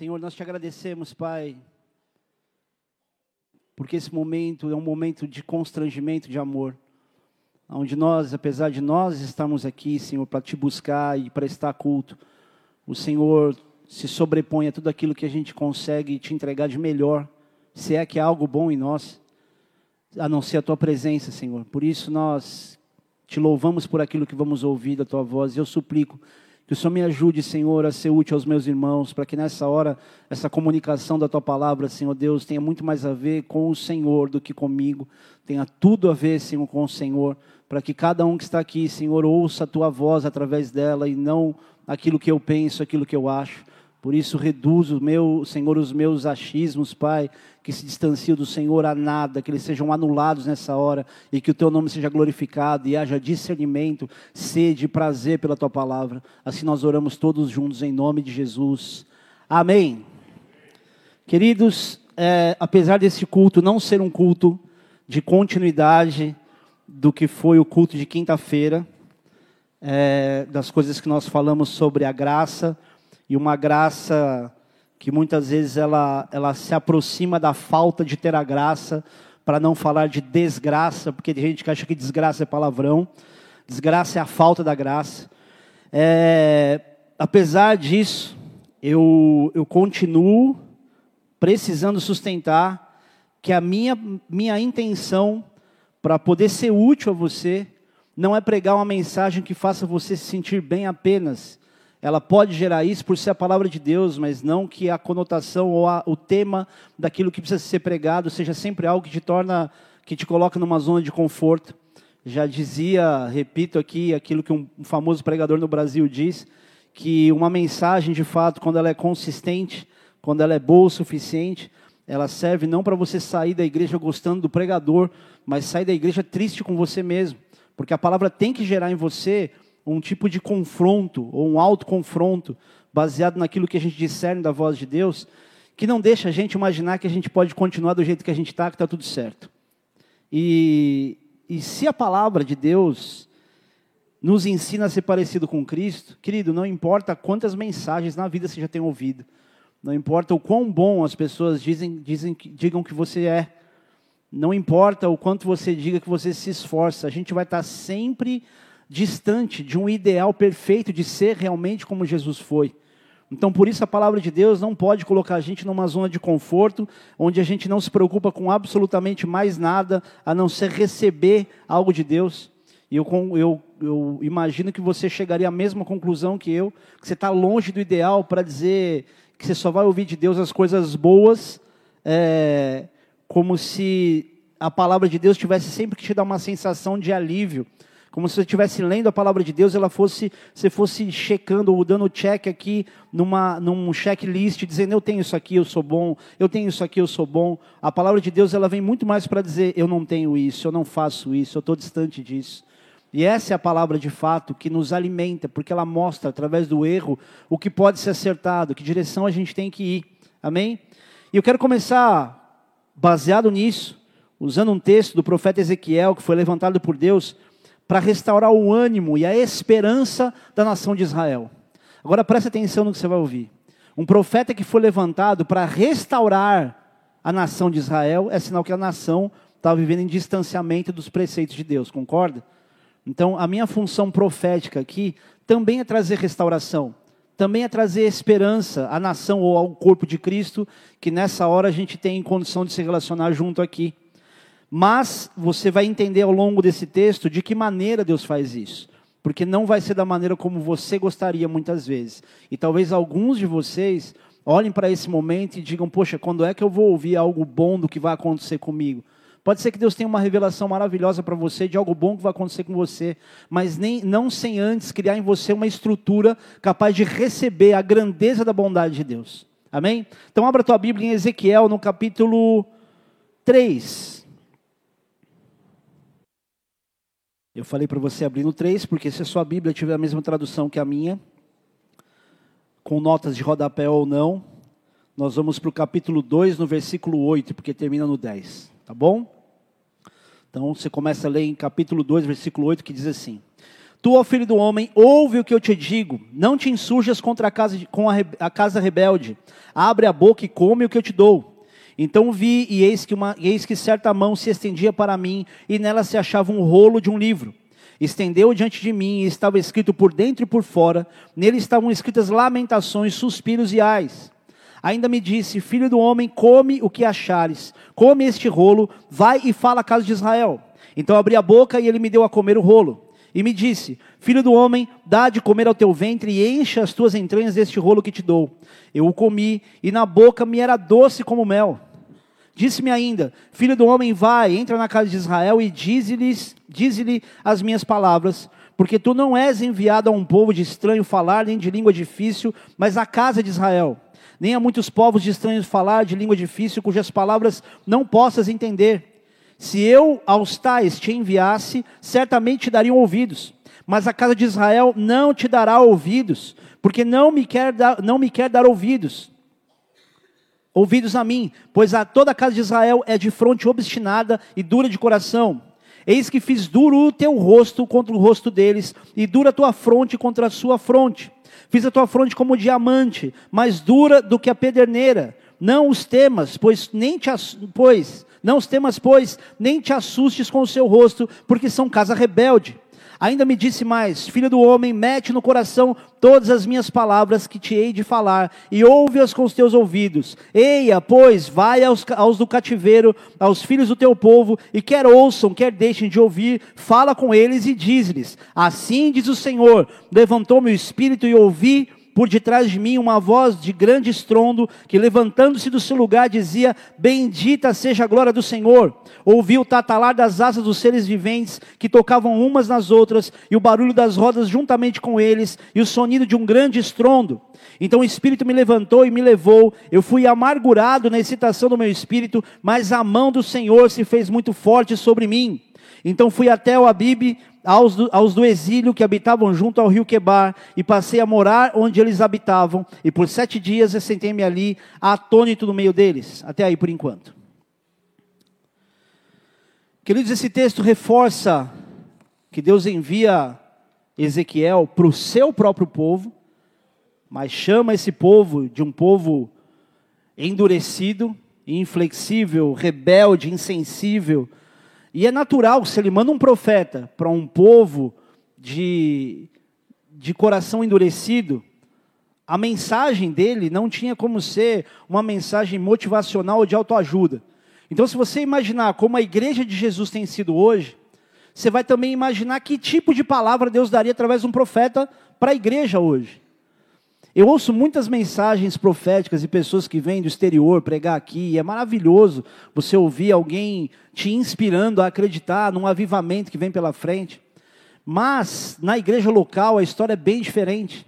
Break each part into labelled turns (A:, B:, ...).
A: Senhor, nós te agradecemos, Pai, porque esse momento é um momento de constrangimento de amor, onde nós, apesar de nós estarmos aqui, Senhor, para te buscar e para estar culto, o Senhor se sobrepõe a tudo aquilo que a gente consegue te entregar de melhor, se é que há algo bom em nós, a não ser a tua presença, Senhor. Por isso nós te louvamos por aquilo que vamos ouvir da tua voz, e eu suplico que o Senhor me ajude, Senhor, a ser útil aos meus irmãos, para que nessa hora, essa comunicação da tua palavra, Senhor Deus, tenha muito mais a ver com o Senhor do que comigo, tenha tudo a ver, Senhor, com o Senhor, para que cada um que está aqui, Senhor, ouça a tua voz através dela e não aquilo que eu penso, aquilo que eu acho. Por isso, reduzo, meu, Senhor, os meus achismos, Pai, que se distanciam do Senhor a nada, que eles sejam anulados nessa hora e que o Teu nome seja glorificado e haja discernimento, sede e prazer pela Tua palavra. Assim nós oramos todos juntos em nome de Jesus. Amém. Queridos, é, apesar desse culto não ser um culto de continuidade do que foi o culto de quinta-feira, é, das coisas que nós falamos sobre a graça, e uma graça que muitas vezes ela, ela se aproxima da falta de ter a graça, para não falar de desgraça, porque tem gente que acha que desgraça é palavrão, desgraça é a falta da graça. É, apesar disso, eu, eu continuo precisando sustentar que a minha, minha intenção para poder ser útil a você não é pregar uma mensagem que faça você se sentir bem apenas, ela pode gerar isso por ser a palavra de Deus, mas não que a conotação ou a, o tema daquilo que precisa ser pregado seja sempre algo que te torna, que te coloca numa zona de conforto. Já dizia, repito aqui, aquilo que um famoso pregador no Brasil diz, que uma mensagem, de fato, quando ela é consistente, quando ela é boa o suficiente, ela serve não para você sair da igreja gostando do pregador, mas sair da igreja triste com você mesmo. Porque a palavra tem que gerar em você um tipo de confronto, ou um autoconfronto, baseado naquilo que a gente discerne da voz de Deus, que não deixa a gente imaginar que a gente pode continuar do jeito que a gente está, que está tudo certo. E, e se a palavra de Deus nos ensina a ser parecido com Cristo, querido, não importa quantas mensagens na vida você já tem ouvido, não importa o quão bom as pessoas dizem, dizem, digam que você é, não importa o quanto você diga que você se esforça, a gente vai estar sempre distante de um ideal perfeito de ser realmente como Jesus foi. Então, por isso, a palavra de Deus não pode colocar a gente numa zona de conforto, onde a gente não se preocupa com absolutamente mais nada, a não ser receber algo de Deus. E eu, eu, eu imagino que você chegaria à mesma conclusão que eu, que você está longe do ideal para dizer que você só vai ouvir de Deus as coisas boas, é, como se a palavra de Deus tivesse sempre que te dar uma sensação de alívio como se você estivesse lendo a palavra de Deus, ela fosse, você fosse checando ou dando check aqui numa, num checklist, dizendo eu tenho isso aqui, eu sou bom, eu tenho isso aqui, eu sou bom. A palavra de Deus ela vem muito mais para dizer eu não tenho isso, eu não faço isso, eu estou distante disso. E essa é a palavra de fato que nos alimenta, porque ela mostra através do erro o que pode ser acertado, que direção a gente tem que ir. Amém? E eu quero começar baseado nisso, usando um texto do profeta Ezequiel que foi levantado por Deus para restaurar o ânimo e a esperança da nação de Israel. Agora preste atenção no que você vai ouvir. Um profeta que foi levantado para restaurar a nação de Israel é sinal que a nação estava vivendo em distanciamento dos preceitos de Deus, concorda? Então, a minha função profética aqui também é trazer restauração, também é trazer esperança à nação ou ao corpo de Cristo, que nessa hora a gente tem condição de se relacionar junto aqui. Mas você vai entender ao longo desse texto de que maneira Deus faz isso. Porque não vai ser da maneira como você gostaria muitas vezes. E talvez alguns de vocês olhem para esse momento e digam: Poxa, quando é que eu vou ouvir algo bom do que vai acontecer comigo? Pode ser que Deus tenha uma revelação maravilhosa para você de algo bom que vai acontecer com você, mas nem, não sem antes criar em você uma estrutura capaz de receber a grandeza da bondade de Deus. Amém? Então, abra tua Bíblia em Ezequiel, no capítulo 3. Eu falei para você abrir no 3, porque se a sua Bíblia tiver a mesma tradução que a minha, com notas de rodapé ou não, nós vamos para o capítulo 2, no versículo 8, porque termina no 10, tá bom? Então você começa a ler em capítulo 2, versículo 8, que diz assim: Tu, ó filho do homem, ouve o que eu te digo. Não te insurjas contra a casa, com a, a casa rebelde. Abre a boca e come o que eu te dou. Então vi, e eis que, uma, eis que certa mão se estendia para mim, e nela se achava um rolo de um livro. Estendeu diante de mim, e estava escrito por dentro e por fora. Nele estavam escritas lamentações, suspiros e ais. Ainda me disse: Filho do homem, come o que achares, come este rolo, vai e fala à casa de Israel. Então abri a boca e ele me deu a comer o rolo. E me disse: Filho do homem, dá de comer ao teu ventre e encha as tuas entranhas deste rolo que te dou. Eu o comi, e na boca me era doce como mel. Disse-me ainda: Filho do homem, vai, entra na casa de Israel e dize-lhe diz as minhas palavras, porque tu não és enviado a um povo de estranho falar, nem de língua difícil, mas à casa de Israel. Nem a muitos povos de estranhos falar de língua difícil, cujas palavras não possas entender. Se eu aos tais te enviasse, certamente te dariam ouvidos. Mas a casa de Israel não te dará ouvidos, porque não me quer dar, não me quer dar ouvidos. Ouvidos a mim, pois a toda a casa de Israel é de fronte obstinada e dura de coração. Eis que fiz duro o teu rosto contra o rosto deles, e dura a tua fronte contra a sua fronte. Fiz a tua fronte como diamante, mais dura do que a pederneira. Não os temas, pois nem te pois não os temas, pois, nem te assustes com o seu rosto, porque são casa rebelde. Ainda me disse mais: Filho do homem, mete no coração todas as minhas palavras que te hei de falar, e ouve-as com os teus ouvidos. Eia, pois, vai aos, aos, do cativeiro, aos filhos do teu povo, e quer ouçam, quer deixem de ouvir, fala com eles e diz-lhes: Assim diz o Senhor: levantou meu espírito e ouvi por detrás de mim uma voz de grande estrondo, que levantando-se do seu lugar dizia: Bendita seja a glória do Senhor. Ouvi o tatalar das asas dos seres viventes, que tocavam umas nas outras, e o barulho das rodas juntamente com eles, e o sonido de um grande estrondo. Então o Espírito me levantou e me levou. Eu fui amargurado na excitação do meu espírito, mas a mão do Senhor se fez muito forte sobre mim. Então fui até o Abibe, aos do, aos do exílio que habitavam junto ao rio Quebar, e passei a morar onde eles habitavam, e por sete dias assentei-me ali, atônito no meio deles. Até aí por enquanto. Queridos, esse texto reforça que Deus envia Ezequiel para o seu próprio povo, mas chama esse povo de um povo endurecido, inflexível, rebelde, insensível, e é natural, se ele manda um profeta para um povo de, de coração endurecido, a mensagem dele não tinha como ser uma mensagem motivacional ou de autoajuda. Então, se você imaginar como a igreja de Jesus tem sido hoje, você vai também imaginar que tipo de palavra Deus daria através de um profeta para a igreja hoje. Eu ouço muitas mensagens proféticas e pessoas que vêm do exterior pregar aqui, e é maravilhoso você ouvir alguém te inspirando a acreditar num avivamento que vem pela frente. Mas na igreja local a história é bem diferente,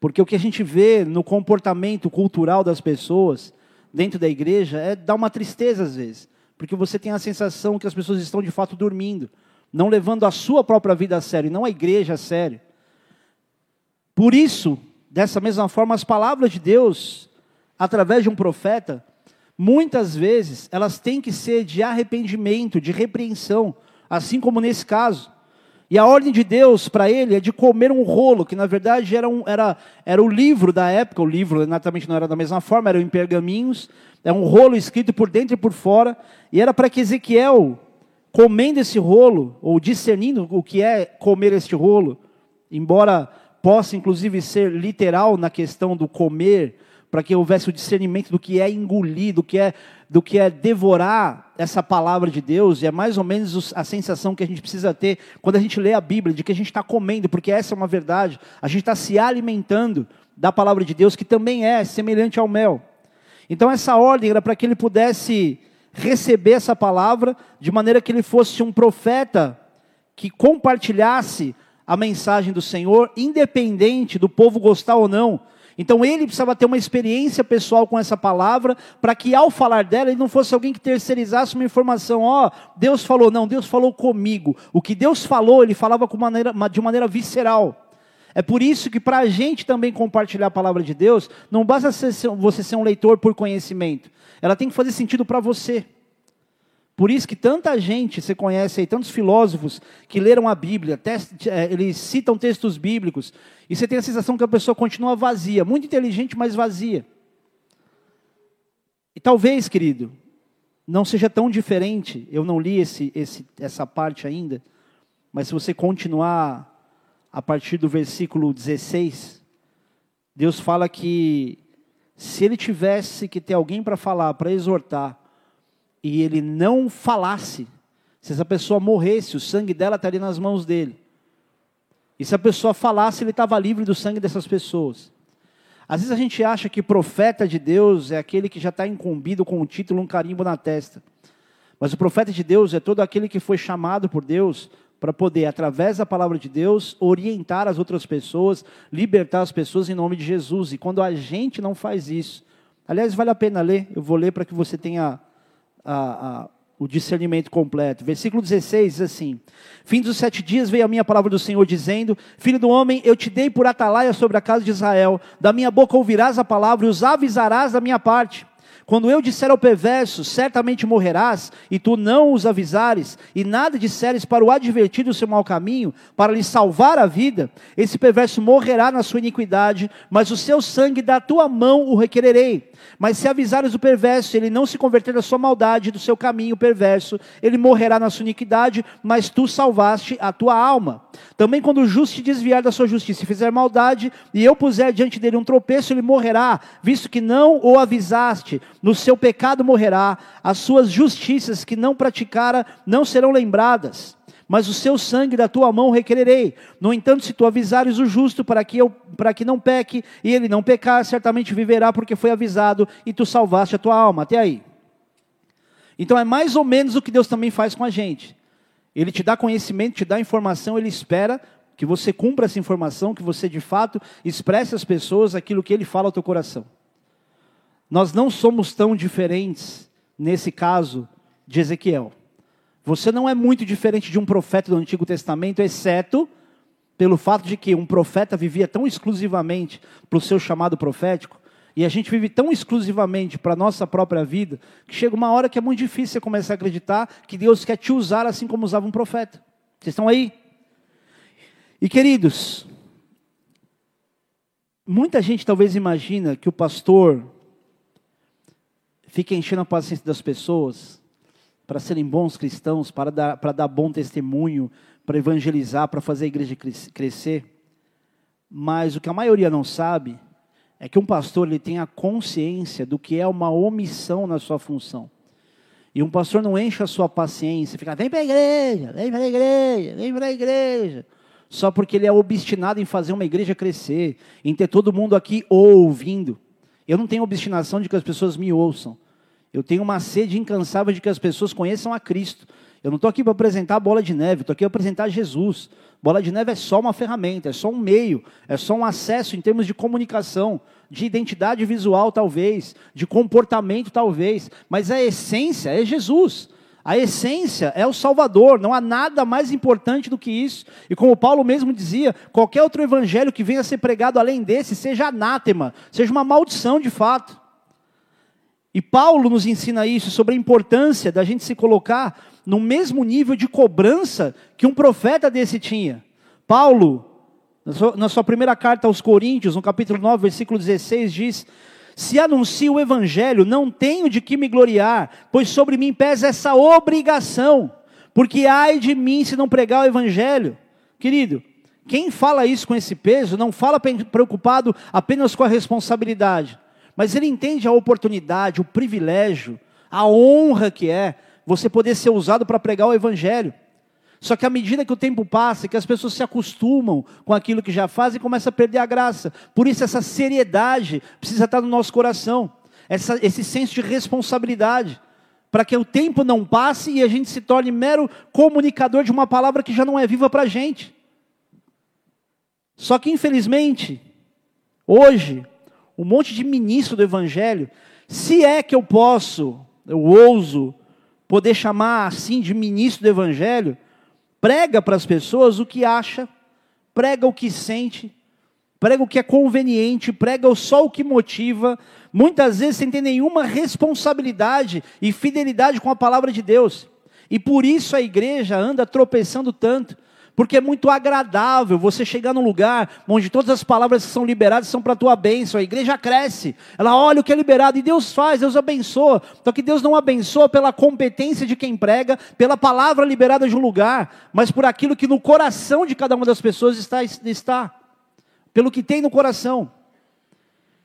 A: porque o que a gente vê no comportamento cultural das pessoas dentro da igreja é dá uma tristeza às vezes, porque você tem a sensação que as pessoas estão de fato dormindo, não levando a sua própria vida a sério, não a igreja a sério. Por isso, Dessa mesma forma, as palavras de Deus, através de um profeta, muitas vezes elas têm que ser de arrependimento, de repreensão, assim como nesse caso. E a ordem de Deus para ele é de comer um rolo, que na verdade era, um, era, era o livro da época, o livro exatamente não era da mesma forma, era em pergaminhos, é um rolo escrito por dentro e por fora, e era para que Ezequiel, comendo esse rolo, ou discernindo o que é comer este rolo, embora possa inclusive ser literal na questão do comer, para que houvesse o discernimento do que é engolir, do que é, do que é devorar essa palavra de Deus, e é mais ou menos a sensação que a gente precisa ter quando a gente lê a Bíblia, de que a gente está comendo, porque essa é uma verdade, a gente está se alimentando da palavra de Deus, que também é semelhante ao mel. Então essa ordem era para que ele pudesse receber essa palavra, de maneira que ele fosse um profeta que compartilhasse a mensagem do Senhor, independente do povo gostar ou não. Então ele precisava ter uma experiência pessoal com essa palavra, para que ao falar dela, ele não fosse alguém que terceirizasse uma informação, ó, oh, Deus falou, não, Deus falou comigo. O que Deus falou, ele falava maneira, de maneira visceral. É por isso que para a gente também compartilhar a palavra de Deus, não basta você ser um leitor por conhecimento. Ela tem que fazer sentido para você. Por isso que tanta gente, você conhece aí, tantos filósofos que leram a Bíblia, é, eles citam textos bíblicos, e você tem a sensação que a pessoa continua vazia, muito inteligente, mas vazia. E talvez, querido, não seja tão diferente, eu não li esse, esse, essa parte ainda, mas se você continuar a partir do versículo 16, Deus fala que se ele tivesse que ter alguém para falar, para exortar, e ele não falasse, se essa pessoa morresse, o sangue dela estaria nas mãos dele. E se a pessoa falasse, ele estava livre do sangue dessas pessoas. Às vezes a gente acha que profeta de Deus é aquele que já está incumbido com um título, um carimbo na testa. Mas o profeta de Deus é todo aquele que foi chamado por Deus para poder, através da palavra de Deus, orientar as outras pessoas, libertar as pessoas em nome de Jesus. E quando a gente não faz isso, aliás, vale a pena ler, eu vou ler para que você tenha a, a, o discernimento completo. Versículo 16 diz assim: Fim dos sete dias veio a minha palavra do Senhor, dizendo: Filho do homem, eu te dei por atalaia sobre a casa de Israel, da minha boca ouvirás a palavra e os avisarás da minha parte. Quando eu disser ao perverso, certamente morrerás, e tu não os avisares, e nada disseres para o advertir do seu mau caminho, para lhe salvar a vida, esse perverso morrerá na sua iniquidade, mas o seu sangue da tua mão o requererei. Mas se avisares o perverso, ele não se converter da sua maldade, do seu caminho perverso, ele morrerá na sua iniquidade, mas tu salvaste a tua alma. Também quando o justo te desviar da sua justiça e fizer maldade, e eu puser diante dele um tropeço, ele morrerá, visto que não o avisaste. No seu pecado morrerá, as suas justiças que não praticara não serão lembradas mas o seu sangue da tua mão requererei. No entanto, se tu avisares o justo para que, eu, para que não peque, e ele não pecar, certamente viverá, porque foi avisado, e tu salvaste a tua alma. Até aí. Então é mais ou menos o que Deus também faz com a gente. Ele te dá conhecimento, te dá informação, ele espera que você cumpra essa informação, que você de fato expresse às pessoas aquilo que ele fala ao teu coração. Nós não somos tão diferentes nesse caso de Ezequiel. Você não é muito diferente de um profeta do Antigo Testamento, exceto pelo fato de que um profeta vivia tão exclusivamente para o seu chamado profético, e a gente vive tão exclusivamente para a nossa própria vida, que chega uma hora que é muito difícil você começar a acreditar que Deus quer te usar assim como usava um profeta. Vocês estão aí? E queridos, muita gente talvez imagina que o pastor fica enchendo a paciência das pessoas para serem bons cristãos, para dar, para dar bom testemunho, para evangelizar, para fazer a igreja crescer. Mas o que a maioria não sabe é que um pastor ele tem a consciência do que é uma omissão na sua função. E um pastor não enche a sua paciência, fica, vem para a igreja, vem para a igreja, vem para a igreja. Só porque ele é obstinado em fazer uma igreja crescer, em ter todo mundo aqui ouvindo. Eu não tenho obstinação de que as pessoas me ouçam. Eu tenho uma sede incansável de que as pessoas conheçam a Cristo. Eu não estou aqui para apresentar a bola de neve, estou aqui para apresentar Jesus. Bola de neve é só uma ferramenta, é só um meio, é só um acesso em termos de comunicação, de identidade visual, talvez, de comportamento, talvez, mas a essência é Jesus. A essência é o Salvador, não há nada mais importante do que isso. E como Paulo mesmo dizia, qualquer outro evangelho que venha a ser pregado além desse, seja anátema, seja uma maldição de fato. E Paulo nos ensina isso sobre a importância da gente se colocar no mesmo nível de cobrança que um profeta desse tinha. Paulo, na sua, primeira carta aos Coríntios, no capítulo 9, versículo 16, diz: Se anuncio o evangelho, não tenho de que me gloriar, pois sobre mim pesa essa obrigação, porque ai de mim se não pregar o evangelho. Querido, quem fala isso com esse peso, não fala preocupado apenas com a responsabilidade, mas ele entende a oportunidade, o privilégio, a honra que é você poder ser usado para pregar o Evangelho. Só que à medida que o tempo passa, que as pessoas se acostumam com aquilo que já fazem, começa a perder a graça. Por isso essa seriedade precisa estar no nosso coração, essa, esse senso de responsabilidade, para que o tempo não passe e a gente se torne mero comunicador de uma palavra que já não é viva para a gente. Só que infelizmente, hoje, um monte de ministro do Evangelho, se é que eu posso, eu ouso, poder chamar assim de ministro do Evangelho, prega para as pessoas o que acha, prega o que sente, prega o que é conveniente, prega só o que motiva, muitas vezes sem ter nenhuma responsabilidade e fidelidade com a palavra de Deus. E por isso a igreja anda tropeçando tanto. Porque é muito agradável você chegar num lugar onde todas as palavras que são liberadas são para a tua bênção. A igreja cresce, ela olha o que é liberado e Deus faz, Deus abençoa. Só que Deus não abençoa pela competência de quem prega, pela palavra liberada de um lugar, mas por aquilo que no coração de cada uma das pessoas está, está pelo que tem no coração.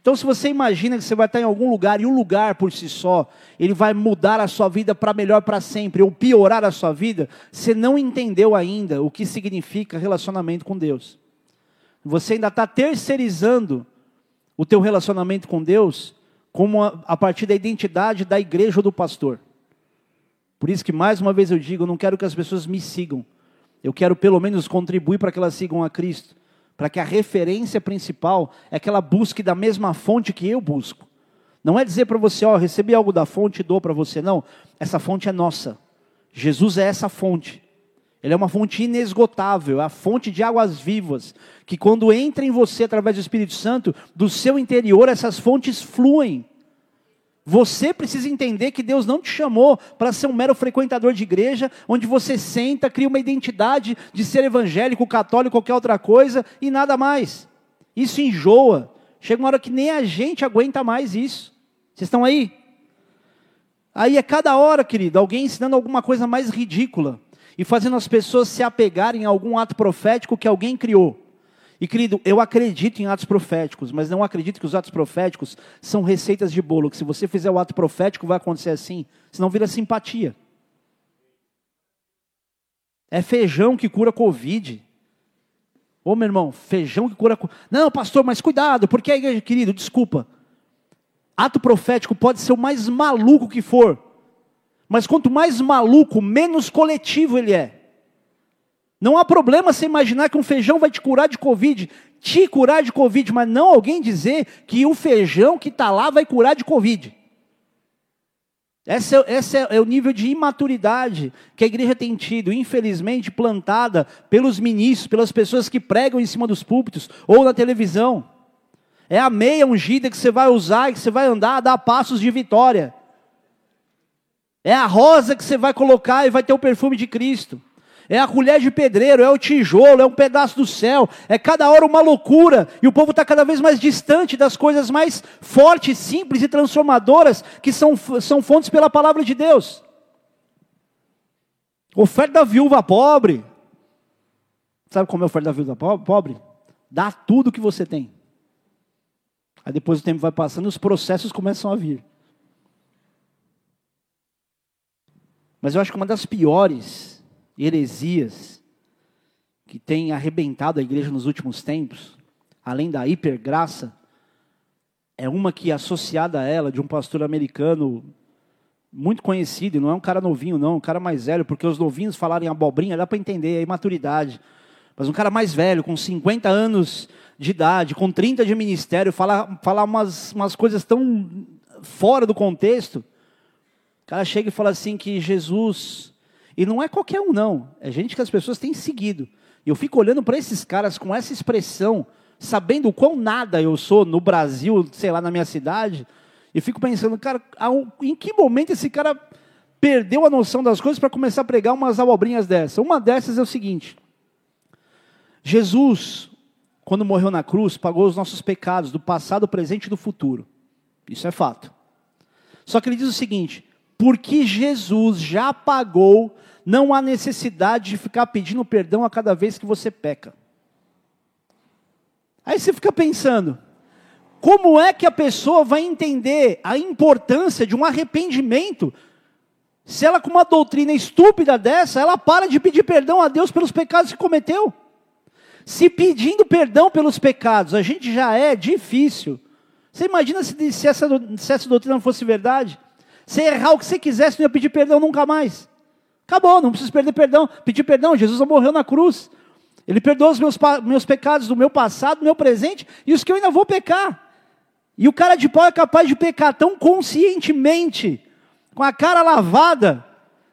A: Então, se você imagina que você vai estar em algum lugar e o lugar por si só, ele vai mudar a sua vida para melhor para sempre, ou piorar a sua vida, você não entendeu ainda o que significa relacionamento com Deus. Você ainda está terceirizando o teu relacionamento com Deus como a, a partir da identidade da igreja ou do pastor. Por isso que mais uma vez eu digo, eu não quero que as pessoas me sigam. Eu quero pelo menos contribuir para que elas sigam a Cristo para que a referência principal é que ela busque da mesma fonte que eu busco. Não é dizer para você, ó, recebi algo da fonte e dou para você. Não, essa fonte é nossa. Jesus é essa fonte. Ele é uma fonte inesgotável, é a fonte de águas vivas, que quando entra em você através do Espírito Santo, do seu interior essas fontes fluem. Você precisa entender que Deus não te chamou para ser um mero frequentador de igreja, onde você senta, cria uma identidade de ser evangélico, católico, qualquer outra coisa e nada mais. Isso enjoa. Chega uma hora que nem a gente aguenta mais isso. Vocês estão aí? Aí é cada hora, querido, alguém ensinando alguma coisa mais ridícula e fazendo as pessoas se apegarem a algum ato profético que alguém criou. E querido, eu acredito em atos proféticos, mas não acredito que os atos proféticos são receitas de bolo, que se você fizer o ato profético vai acontecer assim, senão vira simpatia. É feijão que cura Covid. Ô meu irmão, feijão que cura. Não, pastor, mas cuidado, porque a igreja, querido, desculpa. Ato profético pode ser o mais maluco que for, mas quanto mais maluco, menos coletivo ele é. Não há problema você imaginar que um feijão vai te curar de Covid, te curar de Covid, mas não alguém dizer que o feijão que está lá vai curar de Covid. Esse, é, esse é, é o nível de imaturidade que a igreja tem tido, infelizmente plantada pelos ministros, pelas pessoas que pregam em cima dos púlpitos ou na televisão. É a meia ungida que você vai usar e que você vai andar a dar passos de vitória. É a rosa que você vai colocar e vai ter o perfume de Cristo é a colher de pedreiro, é o tijolo, é um pedaço do céu, é cada hora uma loucura, e o povo está cada vez mais distante das coisas mais fortes, simples e transformadoras que são, são fontes pela palavra de Deus. Oferta da viúva pobre. Sabe como é a oferta da viúva pobre? Dá tudo que você tem. Aí depois o tempo vai passando e os processos começam a vir. Mas eu acho que uma das piores heresias que têm arrebentado a igreja nos últimos tempos, além da hipergraça, é uma que associada a ela, de um pastor americano muito conhecido, e não é um cara novinho, não, um cara mais velho, porque os novinhos falarem abobrinha, dá para entender, é imaturidade. Mas um cara mais velho, com 50 anos de idade, com 30 de ministério, falar, falar umas, umas coisas tão fora do contexto. O cara chega e fala assim que Jesus e não é qualquer um, não. É gente que as pessoas têm seguido. E eu fico olhando para esses caras com essa expressão, sabendo o quão nada eu sou no Brasil, sei lá, na minha cidade. E fico pensando, cara, em que momento esse cara perdeu a noção das coisas para começar a pregar umas abobrinhas dessas? Uma dessas é o seguinte: Jesus, quando morreu na cruz, pagou os nossos pecados do passado, presente e do futuro. Isso é fato. Só que ele diz o seguinte: porque Jesus já pagou não há necessidade de ficar pedindo perdão a cada vez que você peca. Aí você fica pensando, como é que a pessoa vai entender a importância de um arrependimento? Se ela, com uma doutrina estúpida dessa, ela para de pedir perdão a Deus pelos pecados que cometeu. Se pedindo perdão pelos pecados a gente já é difícil. Você imagina se, se, essa, se essa doutrina não fosse verdade? Você errar o que você quisesse, não ia pedir perdão nunca mais. Acabou, não preciso perder perdão, pedir perdão. Jesus morreu na cruz. Ele perdoou os meus, meus pecados do meu passado, do meu presente e os que eu ainda vou pecar. E o cara de pau é capaz de pecar tão conscientemente, com a cara lavada,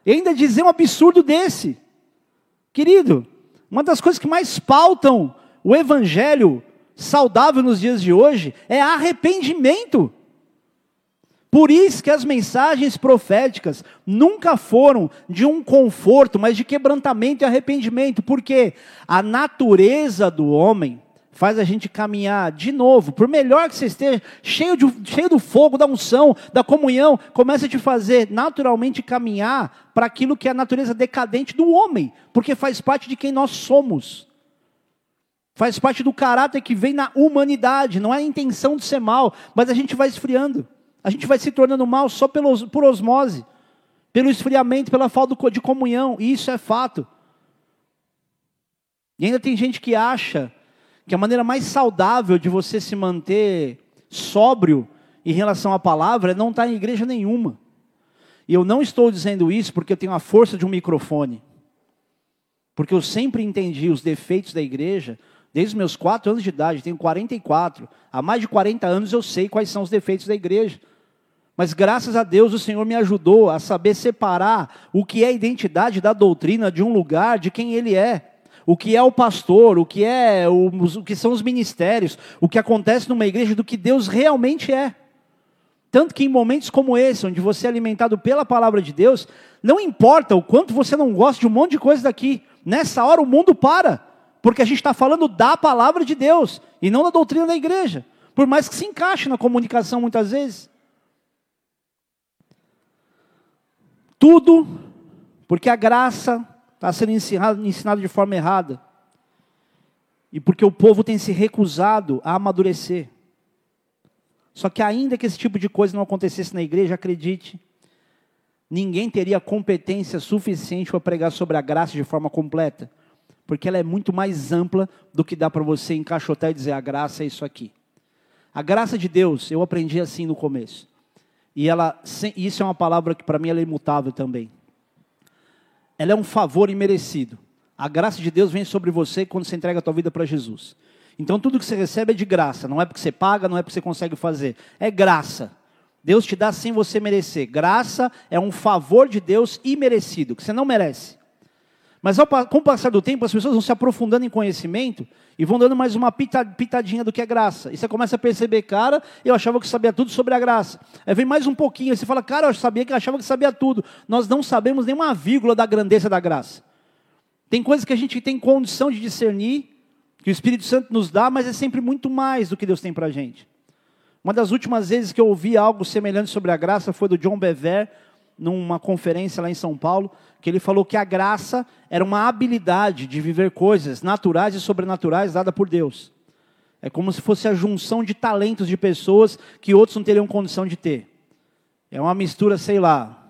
A: e ainda dizer um absurdo desse. Querido, uma das coisas que mais pautam o evangelho saudável nos dias de hoje é arrependimento. Por isso que as mensagens proféticas nunca foram de um conforto, mas de quebrantamento e arrependimento, porque a natureza do homem faz a gente caminhar de novo, por melhor que você esteja, cheio, de, cheio do fogo, da unção, da comunhão, começa a te fazer naturalmente caminhar para aquilo que é a natureza decadente do homem, porque faz parte de quem nós somos. Faz parte do caráter que vem na humanidade, não é a intenção de ser mal, mas a gente vai esfriando. A gente vai se tornando mal só pelo, por osmose, pelo esfriamento, pela falta de comunhão, e isso é fato. E ainda tem gente que acha que a maneira mais saudável de você se manter sóbrio em relação à palavra é não estar em igreja nenhuma. E eu não estou dizendo isso porque eu tenho a força de um microfone. Porque eu sempre entendi os defeitos da igreja, desde os meus quatro anos de idade, tenho 44. Há mais de 40 anos eu sei quais são os defeitos da igreja. Mas graças a Deus o Senhor me ajudou a saber separar o que é a identidade da doutrina de um lugar, de quem ele é. O que é o pastor, o que é o, o que são os ministérios, o que acontece numa igreja do que Deus realmente é. Tanto que em momentos como esse, onde você é alimentado pela palavra de Deus, não importa o quanto você não gosta de um monte de coisa daqui, nessa hora o mundo para, porque a gente está falando da palavra de Deus e não da doutrina da igreja, por mais que se encaixe na comunicação muitas vezes. Tudo porque a graça está sendo ensinada, de forma errada. E porque o povo tem se recusado a amadurecer. Só que ainda que esse tipo de coisa não acontecesse na igreja, acredite, ninguém teria competência suficiente para pregar sobre a graça de forma completa, porque ela é muito mais ampla do que dá para você encaixotar e dizer a graça é isso aqui. A graça de Deus, eu aprendi assim no começo. E ela, isso é uma palavra que para mim é imutável também. Ela é um favor imerecido. A graça de Deus vem sobre você quando você entrega a tua vida para Jesus. Então tudo que você recebe é de graça, não é porque você paga, não é porque você consegue fazer, é graça. Deus te dá sem você merecer. Graça é um favor de Deus imerecido, que você não merece. Mas ao, com o passar do tempo, as pessoas vão se aprofundando em conhecimento e vão dando mais uma pitadinha do que é graça. E você começa a perceber, cara, eu achava que sabia tudo sobre a graça. Aí vem mais um pouquinho, você fala, cara, eu sabia que eu achava que sabia tudo. Nós não sabemos nem uma vírgula da grandeza da graça. Tem coisas que a gente tem condição de discernir, que o Espírito Santo nos dá, mas é sempre muito mais do que Deus tem para a gente. Uma das últimas vezes que eu ouvi algo semelhante sobre a graça foi do John Bever, numa conferência lá em São Paulo, que ele falou que a graça era uma habilidade de viver coisas naturais e sobrenaturais dada por Deus. É como se fosse a junção de talentos de pessoas que outros não teriam condição de ter. É uma mistura, sei lá,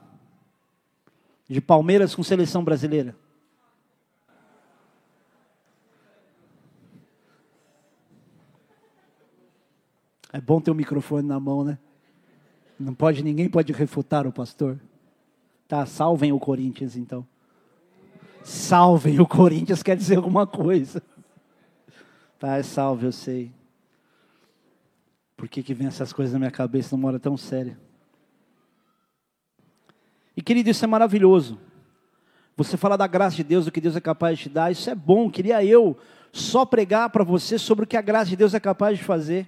A: de Palmeiras com seleção brasileira. É bom ter o microfone na mão, né? Não pode, ninguém pode refutar o pastor. Tá, salvem o Corinthians então. Salvem o Corinthians quer dizer alguma coisa. Tá, é salve, eu sei. Por que, que vem essas coisas na minha cabeça numa hora tão séria? E querido, isso é maravilhoso. Você falar da graça de Deus, do que Deus é capaz de te dar, isso é bom. Queria eu só pregar para você sobre o que a graça de Deus é capaz de fazer.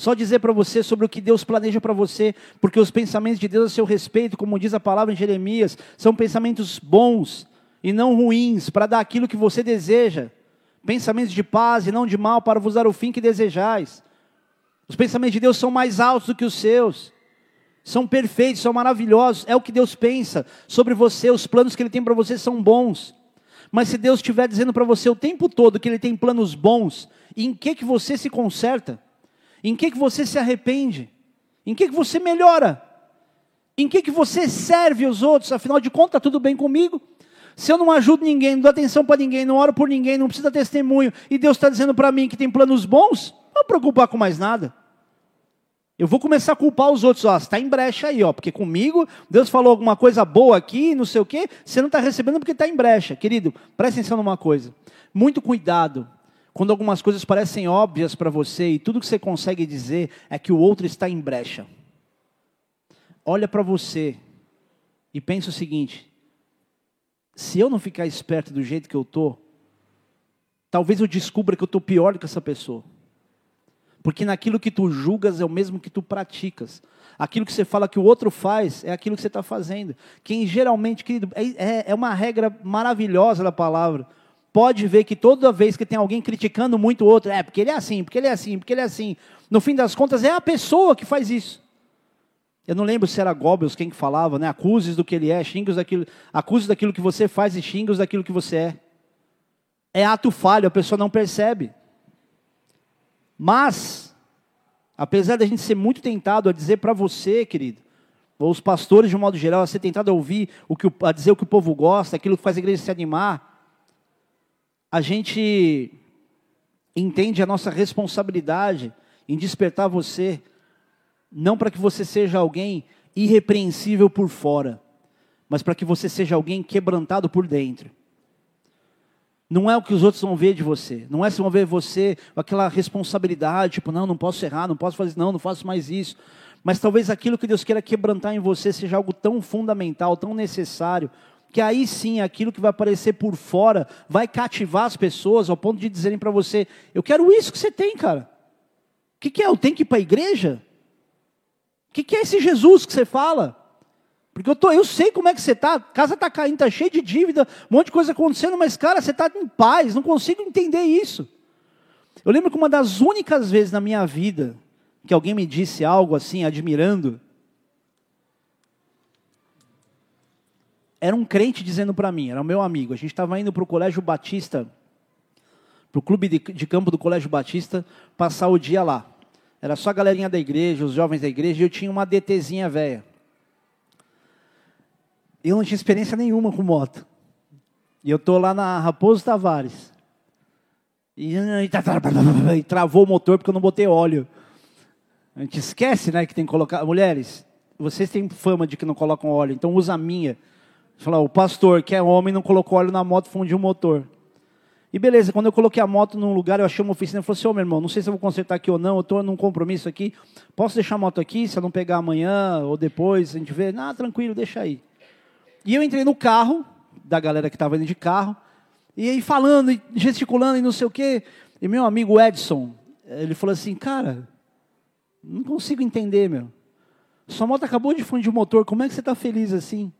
A: Só dizer para você sobre o que Deus planeja para você, porque os pensamentos de Deus a seu respeito, como diz a palavra em Jeremias, são pensamentos bons e não ruins, para dar aquilo que você deseja. Pensamentos de paz e não de mal, para vos dar o fim que desejais. Os pensamentos de Deus são mais altos do que os seus. São perfeitos, são maravilhosos. É o que Deus pensa sobre você. Os planos que Ele tem para você são bons. Mas se Deus estiver dizendo para você o tempo todo que Ele tem planos bons, em que que você se conserta? Em que, que você se arrepende? Em que, que você melhora? Em que, que você serve os outros? Afinal de contas, está tudo bem comigo? Se eu não ajudo ninguém, não dou atenção para ninguém, não oro por ninguém, não precisa testemunho, e Deus está dizendo para mim que tem planos bons, não vou preocupar com mais nada. Eu vou começar a culpar os outros, ó, está em brecha aí, ó, porque comigo Deus falou alguma coisa boa aqui, não sei o quê, você não está recebendo porque está em brecha. Querido, presta atenção numa coisa. Muito cuidado quando algumas coisas parecem óbvias para você e tudo que você consegue dizer é que o outro está em brecha. Olha para você e pensa o seguinte: se eu não ficar esperto do jeito que eu estou, talvez eu descubra que eu estou pior do que essa pessoa. Porque naquilo que tu julgas é o mesmo que tu praticas. Aquilo que você fala que o outro faz é aquilo que você está fazendo. Quem geralmente, querido, é, é, é uma regra maravilhosa da palavra. Pode ver que toda vez que tem alguém criticando muito o outro, é porque ele é assim, porque ele é assim, porque ele é assim. No fim das contas, é a pessoa que faz isso. Eu não lembro se era Goebbels quem que falava, né? Acuses do que ele é, xingue daquilo, acuses daquilo que você faz e xingue daquilo que você é. É ato falho, a pessoa não percebe. Mas, apesar da gente ser muito tentado a dizer para você, querido, ou os pastores de um modo geral, a ser tentado a ouvir, o que, a dizer o que o povo gosta, aquilo que faz a igreja se animar, a gente entende a nossa responsabilidade em despertar você não para que você seja alguém irrepreensível por fora, mas para que você seja alguém quebrantado por dentro. Não é o que os outros vão ver de você. Não é se vão ver você com aquela responsabilidade, tipo, não, não posso errar, não posso fazer, não, não faço mais isso. Mas talvez aquilo que Deus queira quebrantar em você seja algo tão fundamental, tão necessário, que aí sim aquilo que vai aparecer por fora vai cativar as pessoas ao ponto de dizerem para você: Eu quero isso que você tem, cara. O que, que é? Eu tenho que ir para a igreja? O que, que, é esse Jesus que você fala? Porque eu, tô, eu sei como é que você está, casa está caindo, está cheia de dívida, um monte de coisa acontecendo, mas cara, você está em paz, não consigo entender isso. Eu lembro que uma das únicas vezes na minha vida que alguém me disse algo assim, admirando, era um crente dizendo para mim, era o meu amigo, a gente estava indo para o Colégio Batista, para o clube de, de campo do Colégio Batista, passar o dia lá. Era só a galerinha da igreja, os jovens da igreja, e eu tinha uma DTzinha velha. Eu não tinha experiência nenhuma com moto. E eu tô lá na Raposo Tavares. E, e travou o motor porque eu não botei óleo. A gente esquece, né, que tem que colocar. Mulheres, vocês têm fama de que não colocam óleo, então usa a minha. Fala, o pastor, que é homem, não colocou óleo na moto, fundiu o motor. E beleza, quando eu coloquei a moto num lugar, eu achei uma oficina e falei assim, ô meu irmão, não sei se eu vou consertar aqui ou não, eu estou num compromisso aqui, posso deixar a moto aqui, se eu não pegar amanhã ou depois, a gente vê, ah, tranquilo, deixa aí. E eu entrei no carro, da galera que estava indo de carro, e aí falando, e gesticulando e não sei o quê, e meu amigo Edson, ele falou assim, cara, não consigo entender, meu. Sua moto acabou de fundir o motor, como é que você está feliz assim?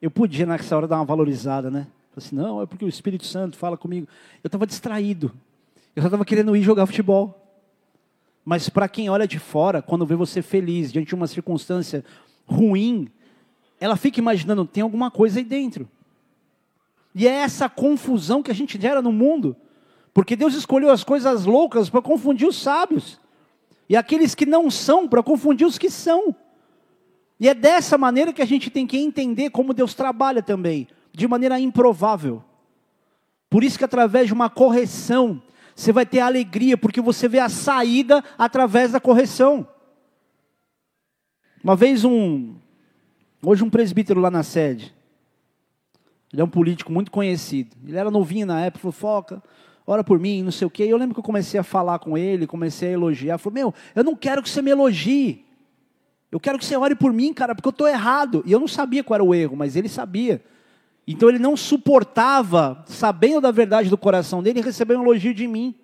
A: Eu podia nessa hora dar uma valorizada, né? assim, não, é porque o Espírito Santo fala comigo. Eu estava distraído. Eu só estava querendo ir jogar futebol. Mas para quem olha de fora, quando vê você feliz diante de uma circunstância ruim, ela fica imaginando, tem alguma coisa aí dentro. E é essa confusão que a gente gera no mundo. Porque Deus escolheu as coisas loucas para confundir os sábios. E aqueles que não são para confundir os que são. E é dessa maneira que a gente tem que entender como Deus trabalha também de maneira improvável. Por isso que através de uma correção, você vai ter alegria, porque você vê a saída através da correção. Uma vez um, hoje um presbítero lá na sede, ele é um político muito conhecido. Ele era novinho na época, falou, foca, ora por mim, não sei o quê. E eu lembro que eu comecei a falar com ele, comecei a elogiar. Falou, meu, eu não quero que você me elogie. Eu quero que você ore por mim, cara, porque eu estou errado. E eu não sabia qual era o erro, mas ele sabia. Então ele não suportava, sabendo da verdade do coração dele, receber um elogio de mim.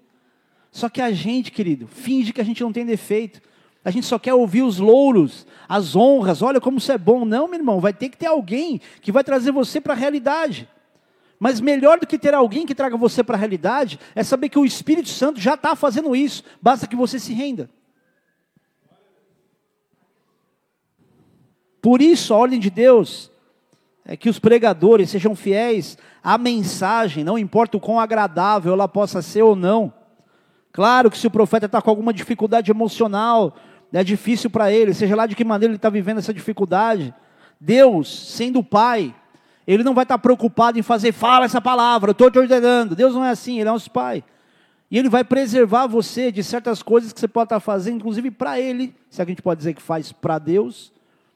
A: Só que a gente, querido, finge que a gente não tem defeito. A gente só quer ouvir os louros, as honras. Olha como isso é bom. Não, meu irmão, vai ter que ter alguém que vai trazer você para a realidade. Mas melhor do que ter alguém que traga você para a realidade é saber que o Espírito Santo já está fazendo isso. Basta que você se renda. Por isso, a ordem de Deus é que os pregadores sejam fiéis à mensagem, não importa o quão agradável ela possa ser ou não. Claro que se o profeta está com alguma dificuldade emocional, é difícil para ele, seja lá de que maneira ele está vivendo essa dificuldade. Deus, sendo Pai, ele não vai estar tá preocupado em fazer, fala essa palavra, eu estou te ordenando. Deus não é assim, Ele é nosso Pai. E Ele vai preservar você de certas coisas que você pode estar tá fazendo, inclusive para Ele, se a gente pode dizer que faz para Deus.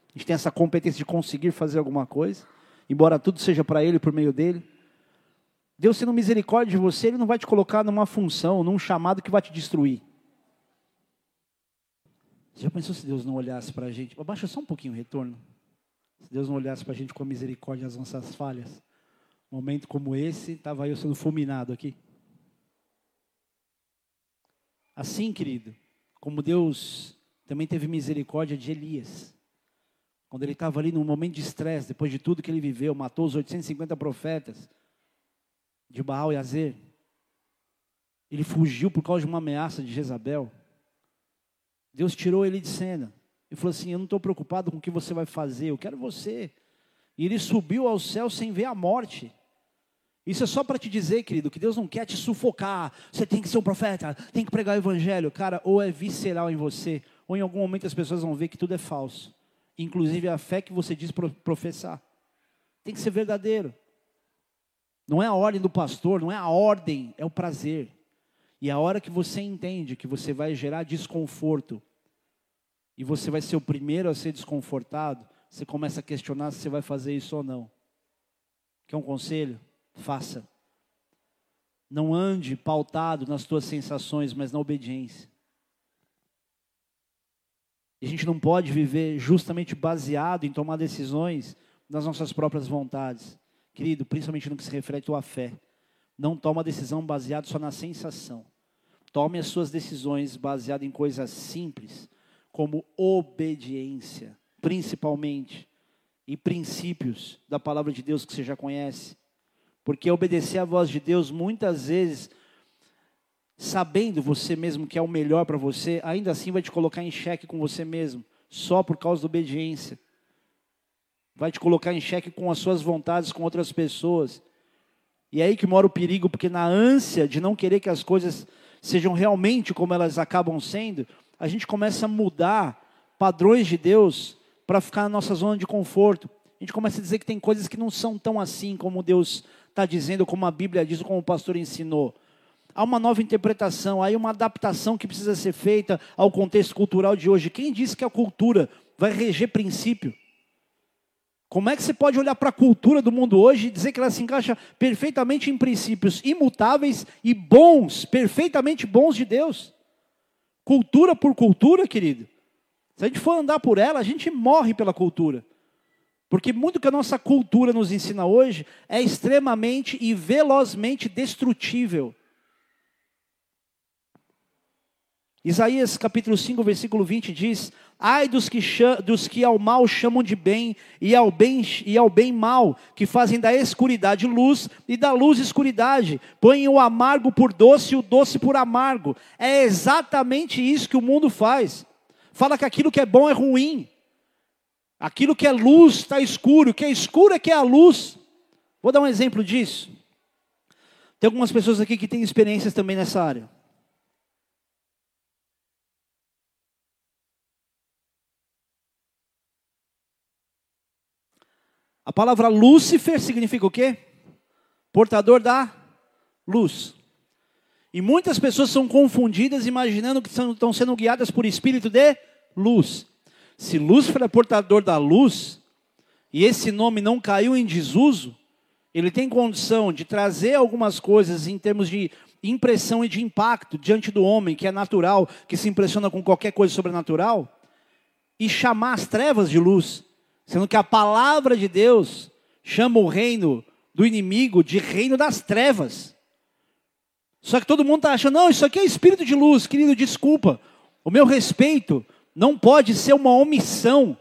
A: A gente tem essa competência de conseguir fazer alguma coisa embora tudo seja para Ele, por meio dele. Deus, sendo misericórdia de você, Ele não vai te colocar numa função, num chamado que vai te destruir. Você já pensou se Deus não olhasse para a gente? Abaixa só um pouquinho o retorno. Se Deus não olhasse para a gente com a misericórdia nas nossas falhas. Um momento como esse, estava eu sendo fulminado aqui. Assim, querido, como Deus também teve misericórdia de Elias. Quando ele estava ali num momento de estresse, depois de tudo que ele viveu, matou os 850 profetas de Baal e Azer. Ele fugiu por causa de uma ameaça de Jezabel. Deus tirou ele de cena. E falou assim: Eu não estou preocupado com o que você vai fazer, eu quero você. E ele subiu ao céu sem ver a morte. Isso é só para te dizer, querido, que Deus não quer te sufocar. Você tem que ser um profeta, tem que pregar o evangelho. Cara, ou é visceral em você, ou em algum momento as pessoas vão ver que tudo é falso. Inclusive a fé que você diz professar. Tem que ser verdadeiro. Não é a ordem do pastor, não é a ordem, é o prazer. E a hora que você entende que você vai gerar desconforto, e você vai ser o primeiro a ser desconfortado, você começa a questionar se você vai fazer isso ou não. Quer um conselho? Faça. Não ande pautado nas tuas sensações, mas na obediência. E a gente não pode viver justamente baseado em tomar decisões nas nossas próprias vontades. Querido, principalmente no que se refere à fé. Não toma decisão baseada só na sensação. Tome as suas decisões baseadas em coisas simples, como obediência, principalmente, e princípios da palavra de Deus que você já conhece. Porque obedecer à voz de Deus, muitas vezes, sabendo você mesmo que é o melhor para você, ainda assim vai te colocar em xeque com você mesmo, só por causa da obediência. Vai te colocar em xeque com as suas vontades com outras pessoas. E é aí que mora o perigo, porque na ânsia de não querer que as coisas sejam realmente como elas acabam sendo, a gente começa a mudar padrões de Deus para ficar na nossa zona de conforto. A gente começa a dizer que tem coisas que não são tão assim como Deus está dizendo, como a Bíblia diz, como o pastor ensinou. Há uma nova interpretação, há uma adaptação que precisa ser feita ao contexto cultural de hoje. Quem disse que a cultura vai reger princípio? Como é que você pode olhar para a cultura do mundo hoje e dizer que ela se encaixa perfeitamente em princípios imutáveis e bons, perfeitamente bons de Deus? Cultura por cultura, querido. Se a gente for andar por ela, a gente morre pela cultura. Porque muito que a nossa cultura nos ensina hoje é extremamente e velozmente destrutível. Isaías capítulo 5, versículo 20 diz: Ai dos que, dos que ao mal chamam de bem e ao bem e ao bem mal, que fazem da escuridade luz e da luz escuridade, põem o amargo por doce e o doce por amargo. É exatamente isso que o mundo faz. Fala que aquilo que é bom é ruim. Aquilo que é luz está escuro, o que é escuro é que é a luz. Vou dar um exemplo disso. Tem algumas pessoas aqui que têm experiências também nessa área. A palavra Lúcifer significa o quê? Portador da luz. E muitas pessoas são confundidas imaginando que estão sendo guiadas por espírito de luz. Se Lúcifer é portador da luz, e esse nome não caiu em desuso, ele tem condição de trazer algumas coisas em termos de impressão e de impacto diante do homem, que é natural, que se impressiona com qualquer coisa sobrenatural, e chamar as trevas de luz. Sendo que a palavra de Deus chama o reino do inimigo de reino das trevas. Só que todo mundo está achando, não, isso aqui é espírito de luz, querido, desculpa. O meu respeito não pode ser uma omissão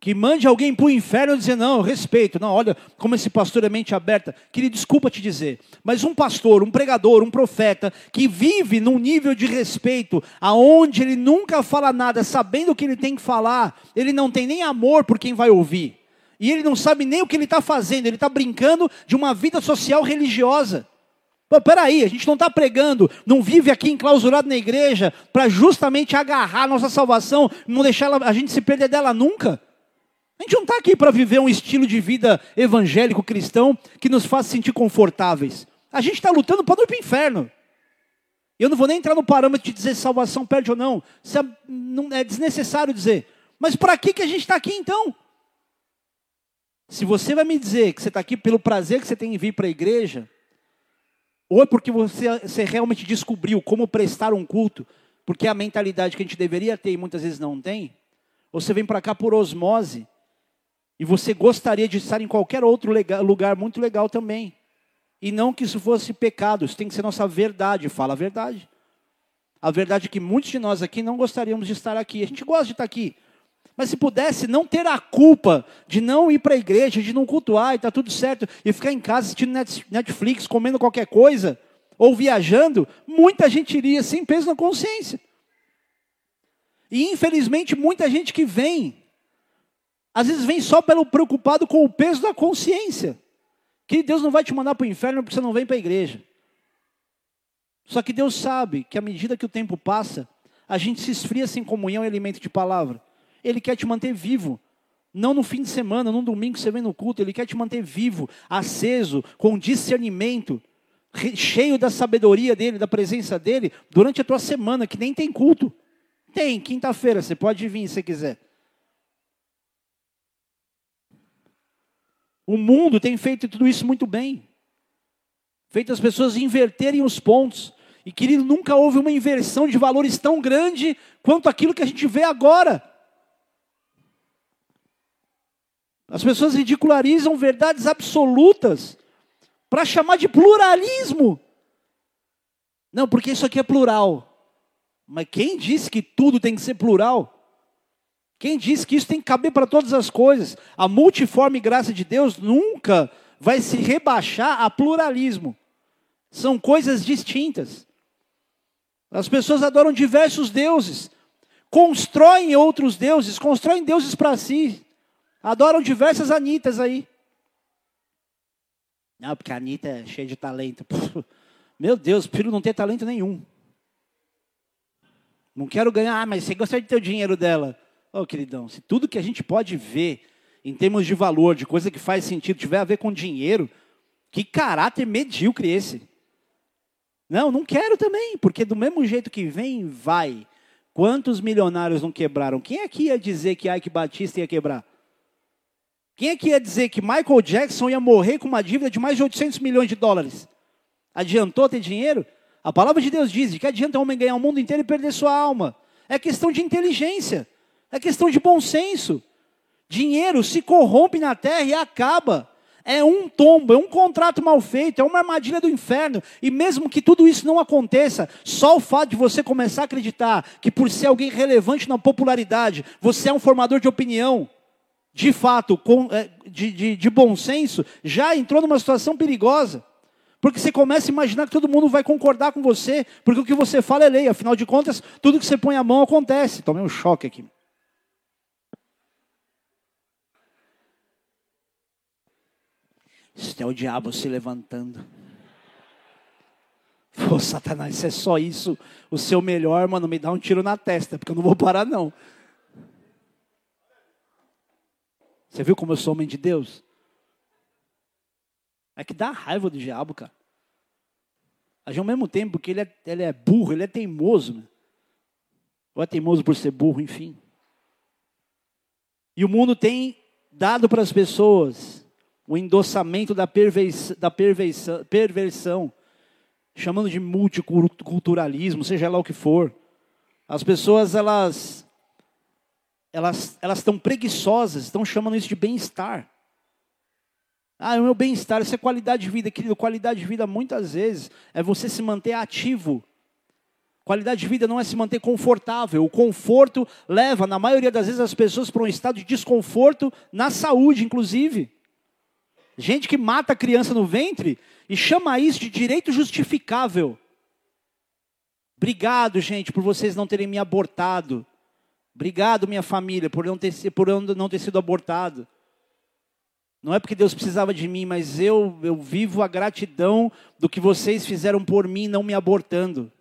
A: que mande alguém para o inferno dizer, não, eu respeito, não, olha como esse pastor é mente aberta. Queria desculpa te dizer, mas um pastor, um pregador, um profeta, que vive num nível de respeito, aonde ele nunca fala nada, sabendo o que ele tem que falar, ele não tem nem amor por quem vai ouvir. E ele não sabe nem o que ele está fazendo, ele está brincando de uma vida social religiosa. Pô, peraí, a gente não está pregando, não vive aqui enclausurado na igreja para justamente agarrar a nossa salvação, não deixar a gente se perder dela nunca. A gente não está aqui para viver um estilo de vida evangélico cristão que nos faça sentir confortáveis. A gente está lutando para não ir para o inferno. Eu não vou nem entrar no parâmetro de dizer salvação perde ou não. É desnecessário dizer. Mas para que, que a gente está aqui então? Se você vai me dizer que você está aqui pelo prazer que você tem em vir para a igreja, ou é porque você, você realmente descobriu como prestar um culto, porque é a mentalidade que a gente deveria ter e muitas vezes não tem, ou você vem para cá por osmose, e você gostaria de estar em qualquer outro lugar muito legal também. E não que isso fosse pecado, isso tem que ser nossa verdade, fala a verdade. A verdade é que muitos de nós aqui não gostaríamos de estar aqui. A gente gosta de estar aqui. Mas se pudesse não ter a culpa de não ir para a igreja, de não cultuar e está tudo certo, e ficar em casa assistindo Netflix, comendo qualquer coisa, ou viajando, muita gente iria sem peso na consciência. E infelizmente muita gente que vem, às vezes vem só pelo preocupado com o peso da consciência. Que Deus não vai te mandar para o inferno porque você não vem para a igreja. Só que Deus sabe que à medida que o tempo passa, a gente se esfria sem comunhão e alimento de palavra. Ele quer te manter vivo. Não no fim de semana, num domingo que você vem no culto, ele quer te manter vivo, aceso, com discernimento, cheio da sabedoria dele, da presença dele, durante a tua semana, que nem tem culto. Tem, quinta-feira, você pode vir se quiser. O mundo tem feito tudo isso muito bem. Feito as pessoas inverterem os pontos. E querido, nunca houve uma inversão de valores tão grande quanto aquilo que a gente vê agora. As pessoas ridicularizam verdades absolutas para chamar de pluralismo. Não, porque isso aqui é plural. Mas quem disse que tudo tem que ser plural? Quem disse que isso tem que caber para todas as coisas? A multiforme graça de Deus nunca vai se rebaixar a pluralismo. São coisas distintas. As pessoas adoram diversos deuses, constroem outros deuses, constroem deuses para si, adoram diversas Anitas aí. Não, porque a Anitta é cheia de talento. Meu Deus, prefiro não ter talento nenhum. Não quero ganhar, ah, mas você gostaria de ter o dinheiro dela. Ô, oh, queridão, se tudo que a gente pode ver em termos de valor, de coisa que faz sentido, tiver a ver com dinheiro, que caráter medíocre esse. Não, não quero também, porque do mesmo jeito que vem, vai. Quantos milionários não quebraram? Quem aqui ia dizer que Ike Batista ia quebrar? Quem aqui ia dizer que Michael Jackson ia morrer com uma dívida de mais de 800 milhões de dólares? Adiantou ter dinheiro? A palavra de Deus diz que adianta um homem ganhar o mundo inteiro e perder sua alma. É questão de inteligência, é questão de bom senso. Dinheiro se corrompe na terra e acaba. É um tombo, é um contrato mal feito, é uma armadilha do inferno. E mesmo que tudo isso não aconteça, só o fato de você começar a acreditar que por ser alguém relevante na popularidade, você é um formador de opinião, de fato, com, é, de, de, de bom senso, já entrou numa situação perigosa. Porque você começa a imaginar que todo mundo vai concordar com você, porque o que você fala é lei, afinal de contas, tudo que você põe a mão acontece. Tomei um choque aqui. Isso é o diabo se levantando. Pô, Satanás, se é só isso, o seu melhor, mano, me dá um tiro na testa, porque eu não vou parar, não. Você viu como eu sou homem de Deus? É que dá raiva do diabo, cara. Mas ao mesmo tempo que ele é, ele é burro, ele é teimoso. Né? Ou é teimoso por ser burro, enfim. E o mundo tem dado para as pessoas o endossamento da, pervers, da perversão, perversão, chamando de multiculturalismo, seja lá o que for. As pessoas, elas elas elas estão preguiçosas, estão chamando isso de bem-estar. Ah, o meu bem-estar, isso é qualidade de vida, querido. Qualidade de vida, muitas vezes, é você se manter ativo. Qualidade de vida não é se manter confortável. O conforto leva, na maioria das vezes, as pessoas para um estado de desconforto na saúde, inclusive. Gente que mata a criança no ventre e chama isso de direito justificável. Obrigado, gente, por vocês não terem me abortado. Obrigado, minha família, por não ter, por não ter sido abortado. Não é porque Deus precisava de mim, mas eu, eu vivo a gratidão do que vocês fizeram por mim, não me abortando.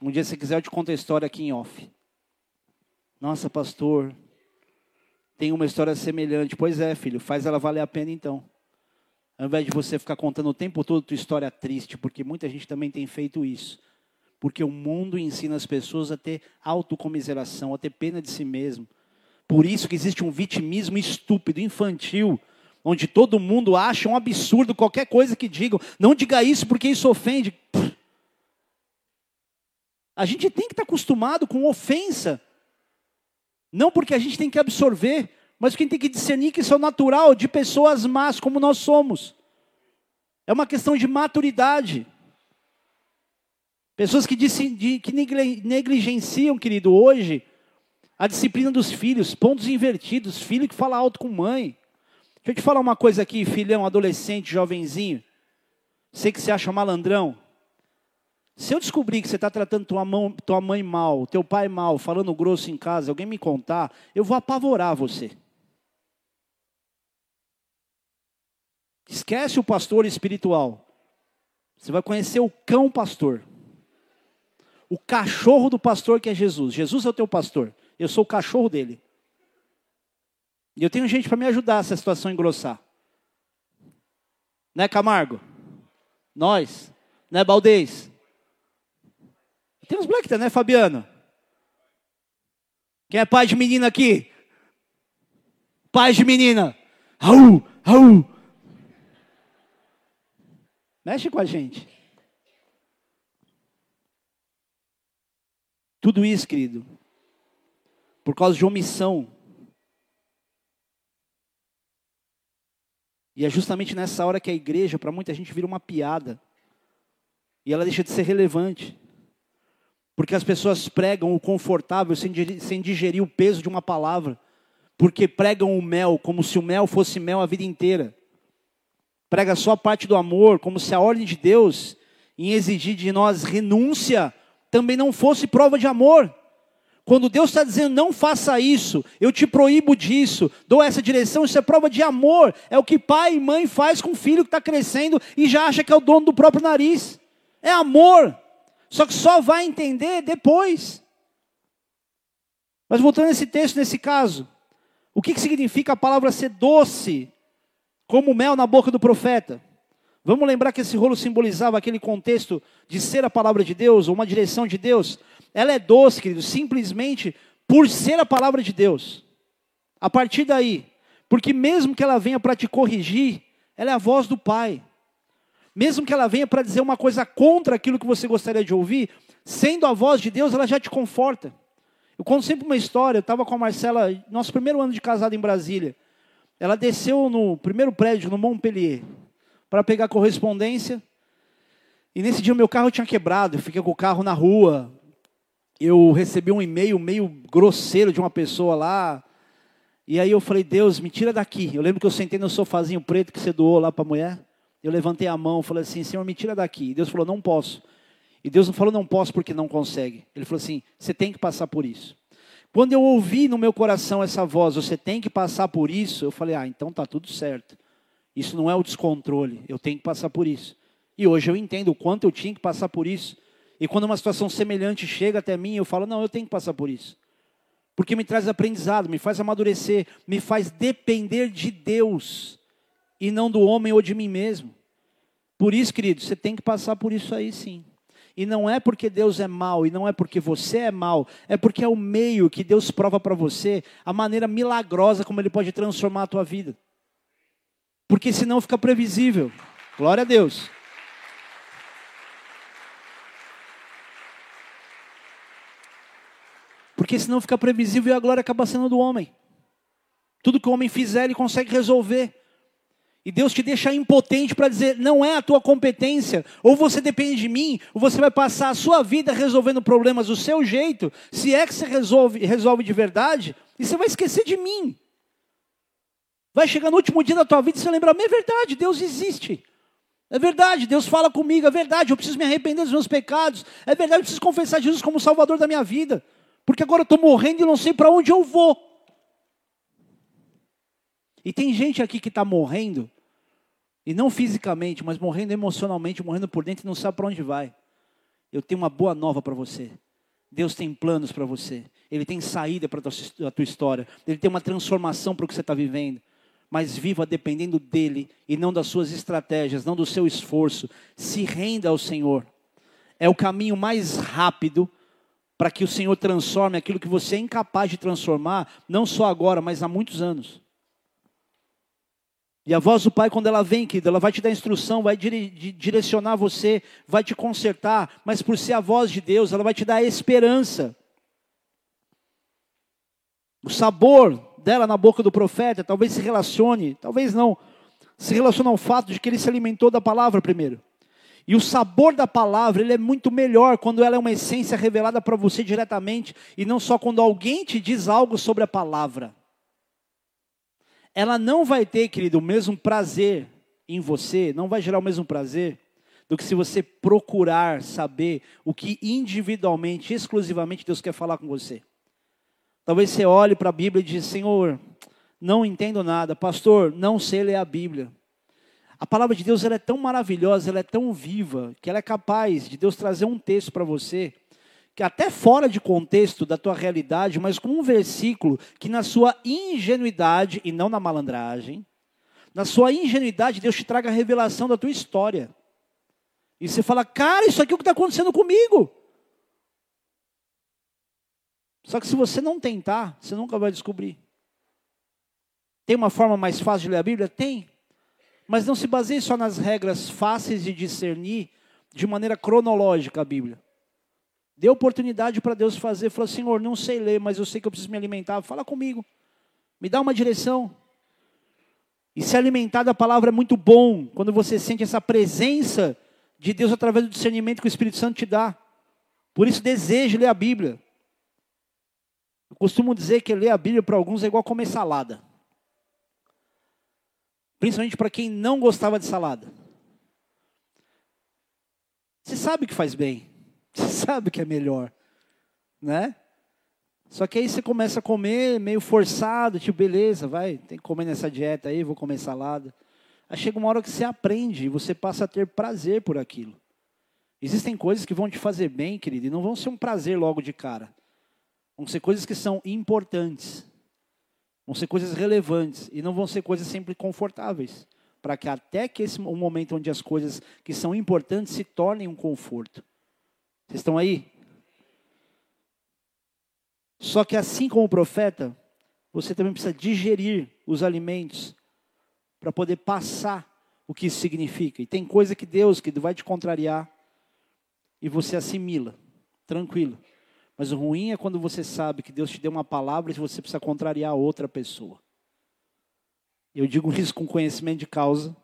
A: Um dia, se quiser, eu te conto a história aqui em off. Nossa, pastor, tem uma história semelhante. Pois é, filho, faz ela valer a pena então. Ao invés de você ficar contando o tempo todo tua história triste, porque muita gente também tem feito isso. Porque o mundo ensina as pessoas a ter autocomiseração, a ter pena de si mesmo. Por isso que existe um vitimismo estúpido, infantil, onde todo mundo acha um absurdo qualquer coisa que digam. Não diga isso porque isso ofende. A gente tem que estar acostumado com ofensa. Não porque a gente tem que absorver, mas quem tem que discernir que isso é o natural de pessoas más como nós somos. É uma questão de maturidade. Pessoas que, que negligenciam, querido, hoje, a disciplina dos filhos, pontos invertidos, filho que fala alto com mãe. Deixa eu te falar uma coisa aqui, filhão, adolescente, jovenzinho. Sei que você acha malandrão. Se eu descobrir que você está tratando tua, mão, tua mãe mal, teu pai mal, falando grosso em casa, alguém me contar, eu vou apavorar você. Esquece o pastor espiritual. Você vai conhecer o cão pastor. O cachorro do pastor que é Jesus. Jesus é o teu pastor. Eu sou o cachorro dele. E eu tenho gente para me ajudar essa situação engrossar. Né, Camargo? Nós. Né, Baldez? Tem uns moleques, né, Fabiano? Quem é pai de menina aqui? Pai de menina. Raul, Raul. Mexe com a gente. Tudo isso, querido, por causa de omissão E é justamente nessa hora que a igreja, para muita gente, vira uma piada. E ela deixa de ser relevante. Porque as pessoas pregam o confortável sem digerir, o peso de uma palavra. Porque pregam o mel como se o mel fosse mel a vida inteira. Prega só a parte do amor, como se a ordem de Deus em exigir de nós renúncia também não fosse prova de amor. Quando Deus está dizendo não faça isso, eu te proíbo disso, dou essa direção, isso é prova de amor. É o que pai e mãe faz com o filho que está crescendo e já acha que é o dono do próprio nariz. É amor. Só que só vai entender depois. Mas voltando a esse texto, nesse caso, o que, que significa a palavra ser doce, como mel na boca do profeta? Vamos lembrar que esse rolo simbolizava aquele contexto de ser a palavra de Deus, ou uma direção de Deus. Ela é doce, querido, simplesmente por ser a palavra de Deus. A partir daí, porque mesmo que ela venha para te corrigir, ela é a voz do Pai. Mesmo que ela venha para dizer uma coisa contra aquilo que você gostaria de ouvir, sendo a voz de Deus, ela já te conforta. Eu conto sempre uma história, eu estava com a Marcela, nosso primeiro ano de casado em Brasília. Ela desceu no primeiro prédio, no Montpellier, para pegar correspondência. E nesse dia o meu carro tinha quebrado, eu fiquei com o carro na rua, eu recebi um e-mail meio grosseiro de uma pessoa lá. E aí eu falei, Deus, me tira daqui. Eu lembro que eu sentei no sofazinho preto que você doou lá para a mulher. Eu levantei a mão, falei assim, Senhor, me tira daqui. E Deus falou, não posso. E Deus não falou, não posso porque não consegue. Ele falou assim, você tem que passar por isso. Quando eu ouvi no meu coração essa voz, você tem que passar por isso, eu falei, ah, então tá tudo certo. Isso não é o descontrole, eu tenho que passar por isso. E hoje eu entendo o quanto eu tinha que passar por isso. E quando uma situação semelhante chega até mim, eu falo: não, eu tenho que passar por isso. Porque me traz aprendizado, me faz amadurecer, me faz depender de Deus e não do homem ou de mim mesmo. Por isso, querido, você tem que passar por isso aí sim. E não é porque Deus é mal, e não é porque você é mal, é porque é o meio que Deus prova para você, a maneira milagrosa como Ele pode transformar a tua vida. Porque senão fica previsível. Glória a Deus. Porque senão fica previsível e a glória acaba sendo do homem. Tudo que o homem fizer, ele consegue resolver. E Deus te deixa impotente para dizer: não é a tua competência, ou você depende de mim, ou você vai passar a sua vida resolvendo problemas do seu jeito, se é que você resolve, resolve de verdade, e você vai esquecer de mim. Vai chegar no último dia da tua vida e você lembrar: é verdade, Deus existe. É verdade, Deus fala comigo, é verdade, eu preciso me arrepender dos meus pecados, é verdade, eu preciso confessar Jesus como Salvador da minha vida porque agora eu estou morrendo e não sei para onde eu vou. E tem gente aqui que está morrendo, e não fisicamente, mas morrendo emocionalmente, morrendo por dentro não sabe para onde vai. Eu tenho uma boa nova para você. Deus tem planos para você. Ele tem saída para a tua história. Ele tem uma transformação para o que você está vivendo. Mas viva dependendo dele e não das suas estratégias, não do seu esforço. Se renda ao Senhor. É o caminho mais rápido para que o Senhor transforme aquilo que você é incapaz de transformar, não só agora, mas há muitos anos. E a voz do Pai, quando ela vem, querido, ela vai te dar instrução, vai direcionar você, vai te consertar, mas por ser a voz de Deus, ela vai te dar esperança. O sabor dela na boca do profeta talvez se relacione, talvez não, se relaciona ao fato de que ele se alimentou da palavra primeiro. E o sabor da palavra, ele é muito melhor quando ela é uma essência revelada para você diretamente e não só quando alguém te diz algo sobre a palavra. Ela não vai ter, querido, o mesmo prazer em você, não vai gerar o mesmo prazer do que se você procurar saber o que individualmente, exclusivamente Deus quer falar com você. Talvez você olhe para a Bíblia e diz: Senhor, não entendo nada, pastor, não sei ler a Bíblia. A palavra de Deus ela é tão maravilhosa, ela é tão viva, que ela é capaz de Deus trazer um texto para você, que até fora de contexto da tua realidade, mas com um versículo que na sua ingenuidade e não na malandragem, na sua ingenuidade Deus te traga a revelação da tua história. E você fala, cara, isso aqui é o que está acontecendo comigo. Só que se você não tentar, você nunca vai descobrir. Tem uma forma mais fácil de ler a Bíblia? Tem. Mas não se baseie só nas regras fáceis de discernir de maneira cronológica a Bíblia. Dê oportunidade para Deus fazer. Fala, Senhor, não sei ler, mas eu sei que eu preciso me alimentar. Fala comigo. Me dá uma direção. E se alimentar da palavra é muito bom quando você sente essa presença de Deus através do discernimento que o Espírito Santo te dá. Por isso, deseje ler a Bíblia. Eu costumo dizer que ler a Bíblia para alguns é igual comer salada. Principalmente para quem não gostava de salada. Você sabe que faz bem. Você sabe que é melhor. Né? Só que aí você começa a comer meio forçado, tipo, beleza, vai, tem que comer nessa dieta aí, vou comer salada. Aí chega uma hora que você aprende e você passa a ter prazer por aquilo. Existem coisas que vão te fazer bem, querido, e não vão ser um prazer logo de cara. Vão ser coisas que são importantes. Vão ser coisas relevantes e não vão ser coisas sempre confortáveis, para que até que esse o momento onde as coisas que são importantes se tornem um conforto. Vocês estão aí? Só que assim como o profeta, você também precisa digerir os alimentos para poder passar o que isso significa. E tem coisa que Deus que vai te contrariar e você assimila, tranquilo. Mas o ruim é quando você sabe que Deus te deu uma palavra e você precisa contrariar outra pessoa. Eu digo isso com conhecimento de causa.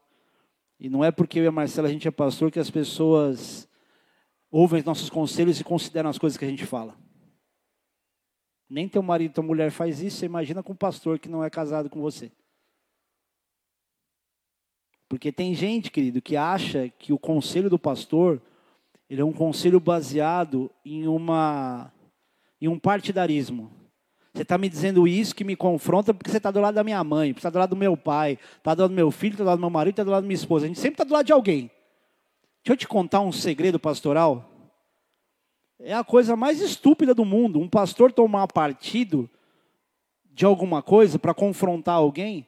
A: E não é porque eu e a Marcela a gente é pastor que as pessoas ouvem nossos conselhos e consideram as coisas que a gente fala. Nem teu marido, tua mulher faz isso, você imagina com um pastor que não é casado com você. Porque tem gente, querido, que acha que o conselho do pastor ele é um conselho baseado em uma e um partidarismo. Você está me dizendo isso que me confronta porque você está do lado da minha mãe, está do lado do meu pai, está do lado do meu filho, está do lado do meu marido, está do lado da minha esposa. A gente sempre está do lado de alguém. Deixa eu te contar um segredo pastoral. É a coisa mais estúpida do mundo. Um pastor tomar partido de alguma coisa para confrontar alguém,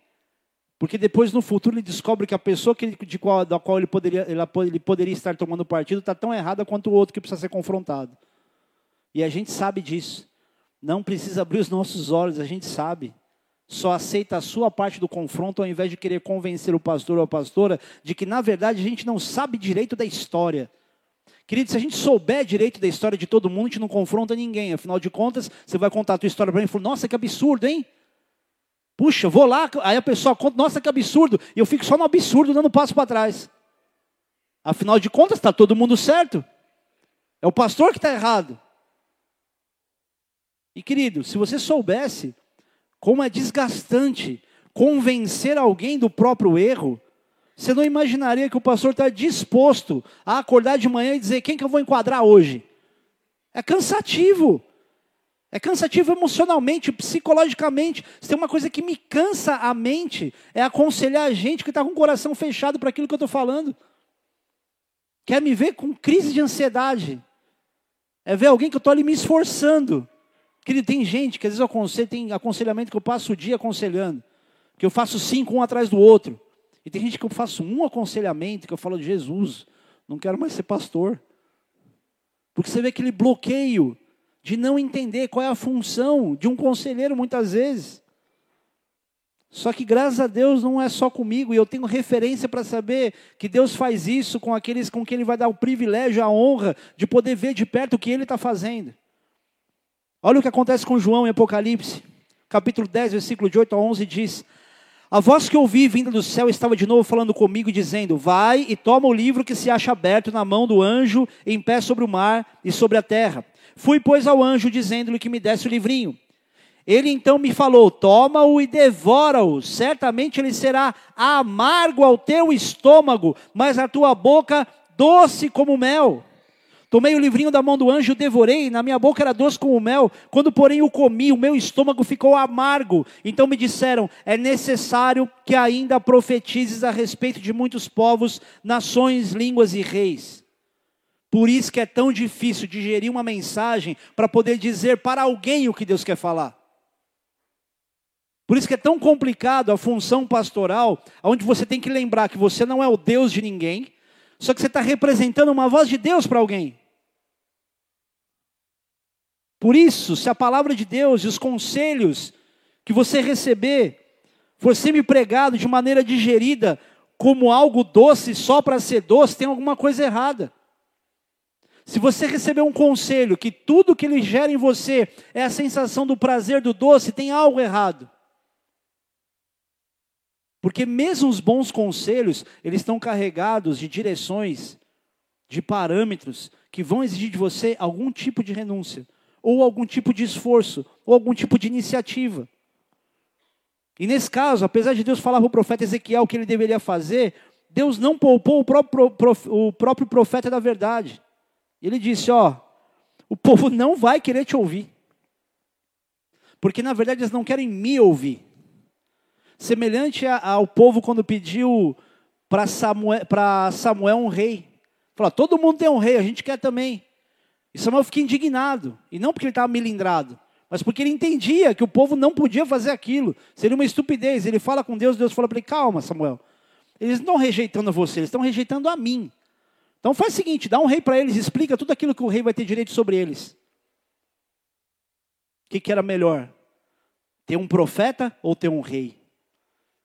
A: porque depois no futuro ele descobre que a pessoa que de qual, da qual ele poderia, ele poderia estar tomando partido está tão errada quanto o outro que precisa ser confrontado. E a gente sabe disso. Não precisa abrir os nossos olhos, a gente sabe. Só aceita a sua parte do confronto ao invés de querer convencer o pastor ou a pastora de que, na verdade, a gente não sabe direito da história. Querido, se a gente souber direito da história de todo mundo, a gente não confronta ninguém. Afinal de contas, você vai contar a tua história para mim e fala, nossa, que absurdo, hein? Puxa, vou lá, aí a pessoa conta, nossa, que absurdo. E eu fico só no absurdo, dando passo para trás. Afinal de contas, está todo mundo certo. É o pastor que está errado. E querido, se você soubesse como é desgastante convencer alguém do próprio erro, você não imaginaria que o pastor está disposto a acordar de manhã e dizer quem que eu vou enquadrar hoje. É cansativo. É cansativo emocionalmente, psicologicamente. Se tem uma coisa que me cansa a mente, é aconselhar a gente que está com o coração fechado para aquilo que eu estou falando. Quer me ver com crise de ansiedade. É ver alguém que eu estou ali me esforçando. Querido, tem gente que às vezes eu aconselho, tem aconselhamento que eu passo o dia aconselhando, que eu faço cinco um atrás do outro. E tem gente que eu faço um aconselhamento que eu falo de Jesus, não quero mais ser pastor. Porque você vê aquele bloqueio de não entender qual é a função de um conselheiro muitas vezes. Só que graças a Deus não é só comigo, e eu tenho referência para saber que Deus faz isso com aqueles com quem Ele vai dar o privilégio, a honra de poder ver de perto o que Ele está fazendo. Olha o que acontece com João em Apocalipse, capítulo 10, versículo de 8 a 11 diz: A voz que ouvi vinda do céu estava de novo falando comigo, dizendo: Vai e toma o livro que se acha aberto na mão do anjo, em pé sobre o mar e sobre a terra. Fui, pois, ao anjo, dizendo-lhe que me desse o livrinho. Ele então me falou: Toma-o e devora-o. Certamente ele será amargo ao teu estômago, mas a tua boca doce como mel. Tomei o livrinho da mão do anjo, devorei, na minha boca era doce como mel. Quando, porém, o comi, o meu estômago ficou amargo. Então me disseram: É necessário que ainda profetizes a respeito de muitos povos, nações, línguas e reis. Por isso que é tão difícil digerir uma mensagem para poder dizer para alguém o que Deus quer falar. Por isso que é tão complicado a função pastoral, onde você tem que lembrar que você não é o Deus de ninguém, só que você está representando uma voz de Deus para alguém. Por isso, se a palavra de Deus e os conselhos que você receber for sempre pregado de maneira digerida como algo doce só para ser doce, tem alguma coisa errada. Se você receber um conselho que tudo que ele gera em você é a sensação do prazer do doce, tem algo errado. Porque mesmo os bons conselhos, eles estão carregados de direções, de parâmetros que vão exigir de você algum tipo de renúncia, ou algum tipo de esforço, ou algum tipo de iniciativa. E nesse caso, apesar de Deus falar para o profeta Ezequiel o que ele deveria fazer, Deus não poupou o próprio, o próprio profeta da verdade. Ele disse: Ó, o povo não vai querer te ouvir. Porque na verdade eles não querem me ouvir. Semelhante ao povo quando pediu para Samuel, Samuel um rei. Falou: todo mundo tem um rei, a gente quer também. E Samuel fica indignado. E não porque ele estava melindrado, mas porque ele entendia que o povo não podia fazer aquilo. Seria uma estupidez. Ele fala com Deus, Deus fala para ele: calma, Samuel. Eles não estão rejeitando você, eles estão rejeitando a mim. Então faz o seguinte: dá um rei para eles, explica tudo aquilo que o rei vai ter direito sobre eles. O que, que era melhor? Ter um profeta ou ter um rei?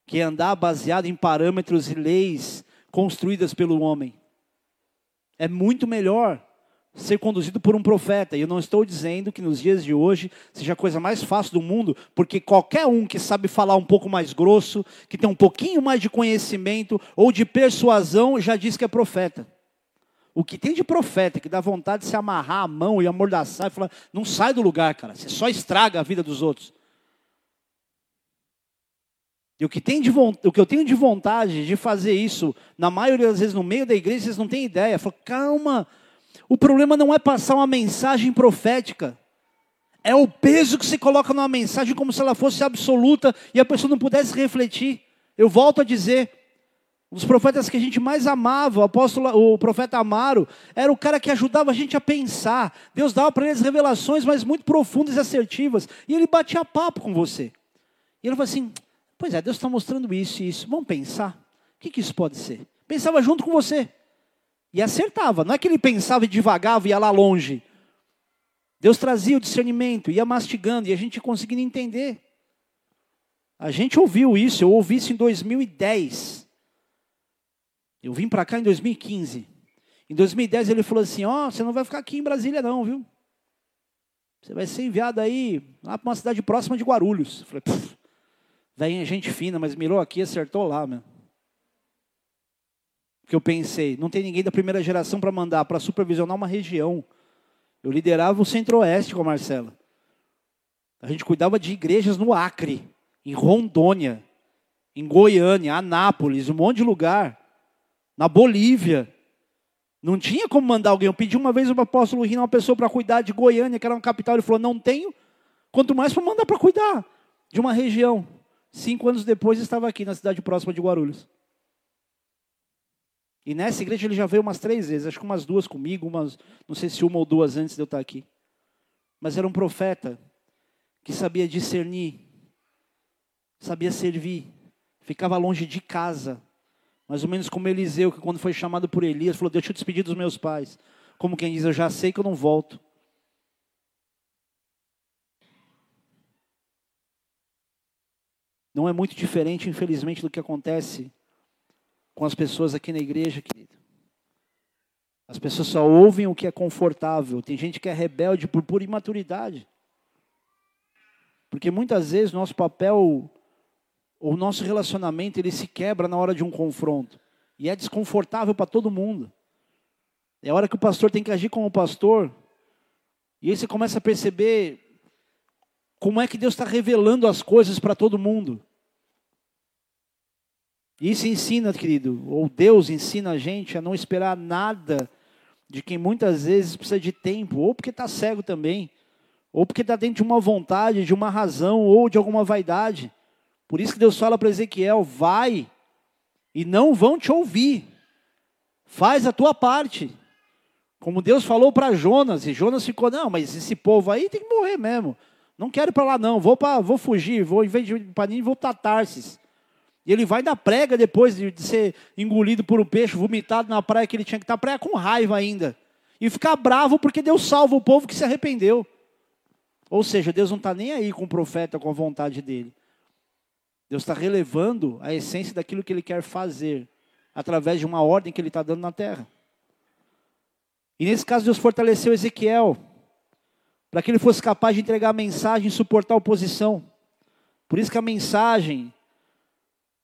A: que é andar baseado em parâmetros e leis construídas pelo homem. É muito melhor ser conduzido por um profeta. E eu não estou dizendo que nos dias de hoje seja a coisa mais fácil do mundo, porque qualquer um que sabe falar um pouco mais grosso, que tem um pouquinho mais de conhecimento ou de persuasão, já diz que é profeta. O que tem de profeta que dá vontade de se amarrar a mão e amordaçar e falar: não sai do lugar, cara, você só estraga a vida dos outros. E o que, tem de, o que eu tenho de vontade de fazer isso, na maioria das vezes no meio da igreja, vocês não têm ideia. Falo, calma, o problema não é passar uma mensagem profética. É o peso que se coloca numa mensagem como se ela fosse absoluta e a pessoa não pudesse refletir. Eu volto a dizer, os profetas que a gente mais amava, o apóstolo, o profeta Amaro, era o cara que ajudava a gente a pensar. Deus dava para eles revelações, mas muito profundas e assertivas. E ele batia papo com você. E ele falou assim: Pois é, Deus está mostrando isso e isso. Vamos pensar. O que, que isso pode ser? Pensava junto com você. E acertava. Não é que ele pensava e devagava e ia lá longe. Deus trazia o discernimento, ia mastigando e a gente conseguindo entender. A gente ouviu isso, eu ouvi isso em 2010. Eu vim para cá em 2015. Em 2010 ele falou assim: Ó, oh, você não vai ficar aqui em Brasília, não, viu? Você vai ser enviado aí lá para uma cidade próxima de Guarulhos. Eu falei, Daí gente fina, mas mirou aqui, acertou lá, meu. Que eu pensei, não tem ninguém da primeira geração para mandar para supervisionar uma região. Eu liderava o Centro-Oeste com a Marcela. A gente cuidava de igrejas no Acre, em Rondônia, em Goiânia, Anápolis, um monte de lugar. Na Bolívia. Não tinha como mandar alguém. Eu pedi uma vez o apóstolo Rino uma pessoa para cuidar de Goiânia, que era uma capital. Ele falou: não tenho. Quanto mais para mandar para cuidar de uma região. Cinco anos depois estava aqui na cidade próxima de Guarulhos. E nessa igreja ele já veio umas três vezes, acho que umas duas comigo, umas, não sei se uma ou duas antes de eu estar aqui. Mas era um profeta que sabia discernir, sabia servir, ficava longe de casa, mais ou menos como Eliseu, que quando foi chamado por Elias, falou: Deixa eu despedir dos meus pais. Como quem diz, eu já sei que eu não volto. Não é muito diferente, infelizmente, do que acontece com as pessoas aqui na igreja, querido. As pessoas só ouvem o que é confortável. Tem gente que é rebelde por pura imaturidade. Porque muitas vezes nosso papel o nosso relacionamento ele se quebra na hora de um confronto. E é desconfortável para todo mundo. É a hora que o pastor tem que agir como pastor. E aí você começa a perceber como é que Deus está revelando as coisas para todo mundo. Isso ensina, querido, ou Deus ensina a gente a não esperar nada de quem muitas vezes precisa de tempo, ou porque está cego também, ou porque está dentro de uma vontade, de uma razão, ou de alguma vaidade. Por isso que Deus fala para Ezequiel: vai, e não vão te ouvir, faz a tua parte. Como Deus falou para Jonas, e Jonas ficou: não, mas esse povo aí tem que morrer mesmo. Não quero para lá, não, vou, pra, vou fugir, vou, em vez de ir para vou para Tarsis. E ele vai na prega depois de, de ser engolido por um peixe, vomitado na praia que ele tinha que estar, praia com raiva ainda. E ficar bravo porque Deus salva o povo que se arrependeu. Ou seja, Deus não está nem aí com o profeta, com a vontade dele. Deus está relevando a essência daquilo que Ele quer fazer, através de uma ordem que Ele está dando na terra. E nesse caso, Deus fortaleceu Ezequiel, para que ele fosse capaz de entregar a mensagem e suportar a oposição. Por isso que a mensagem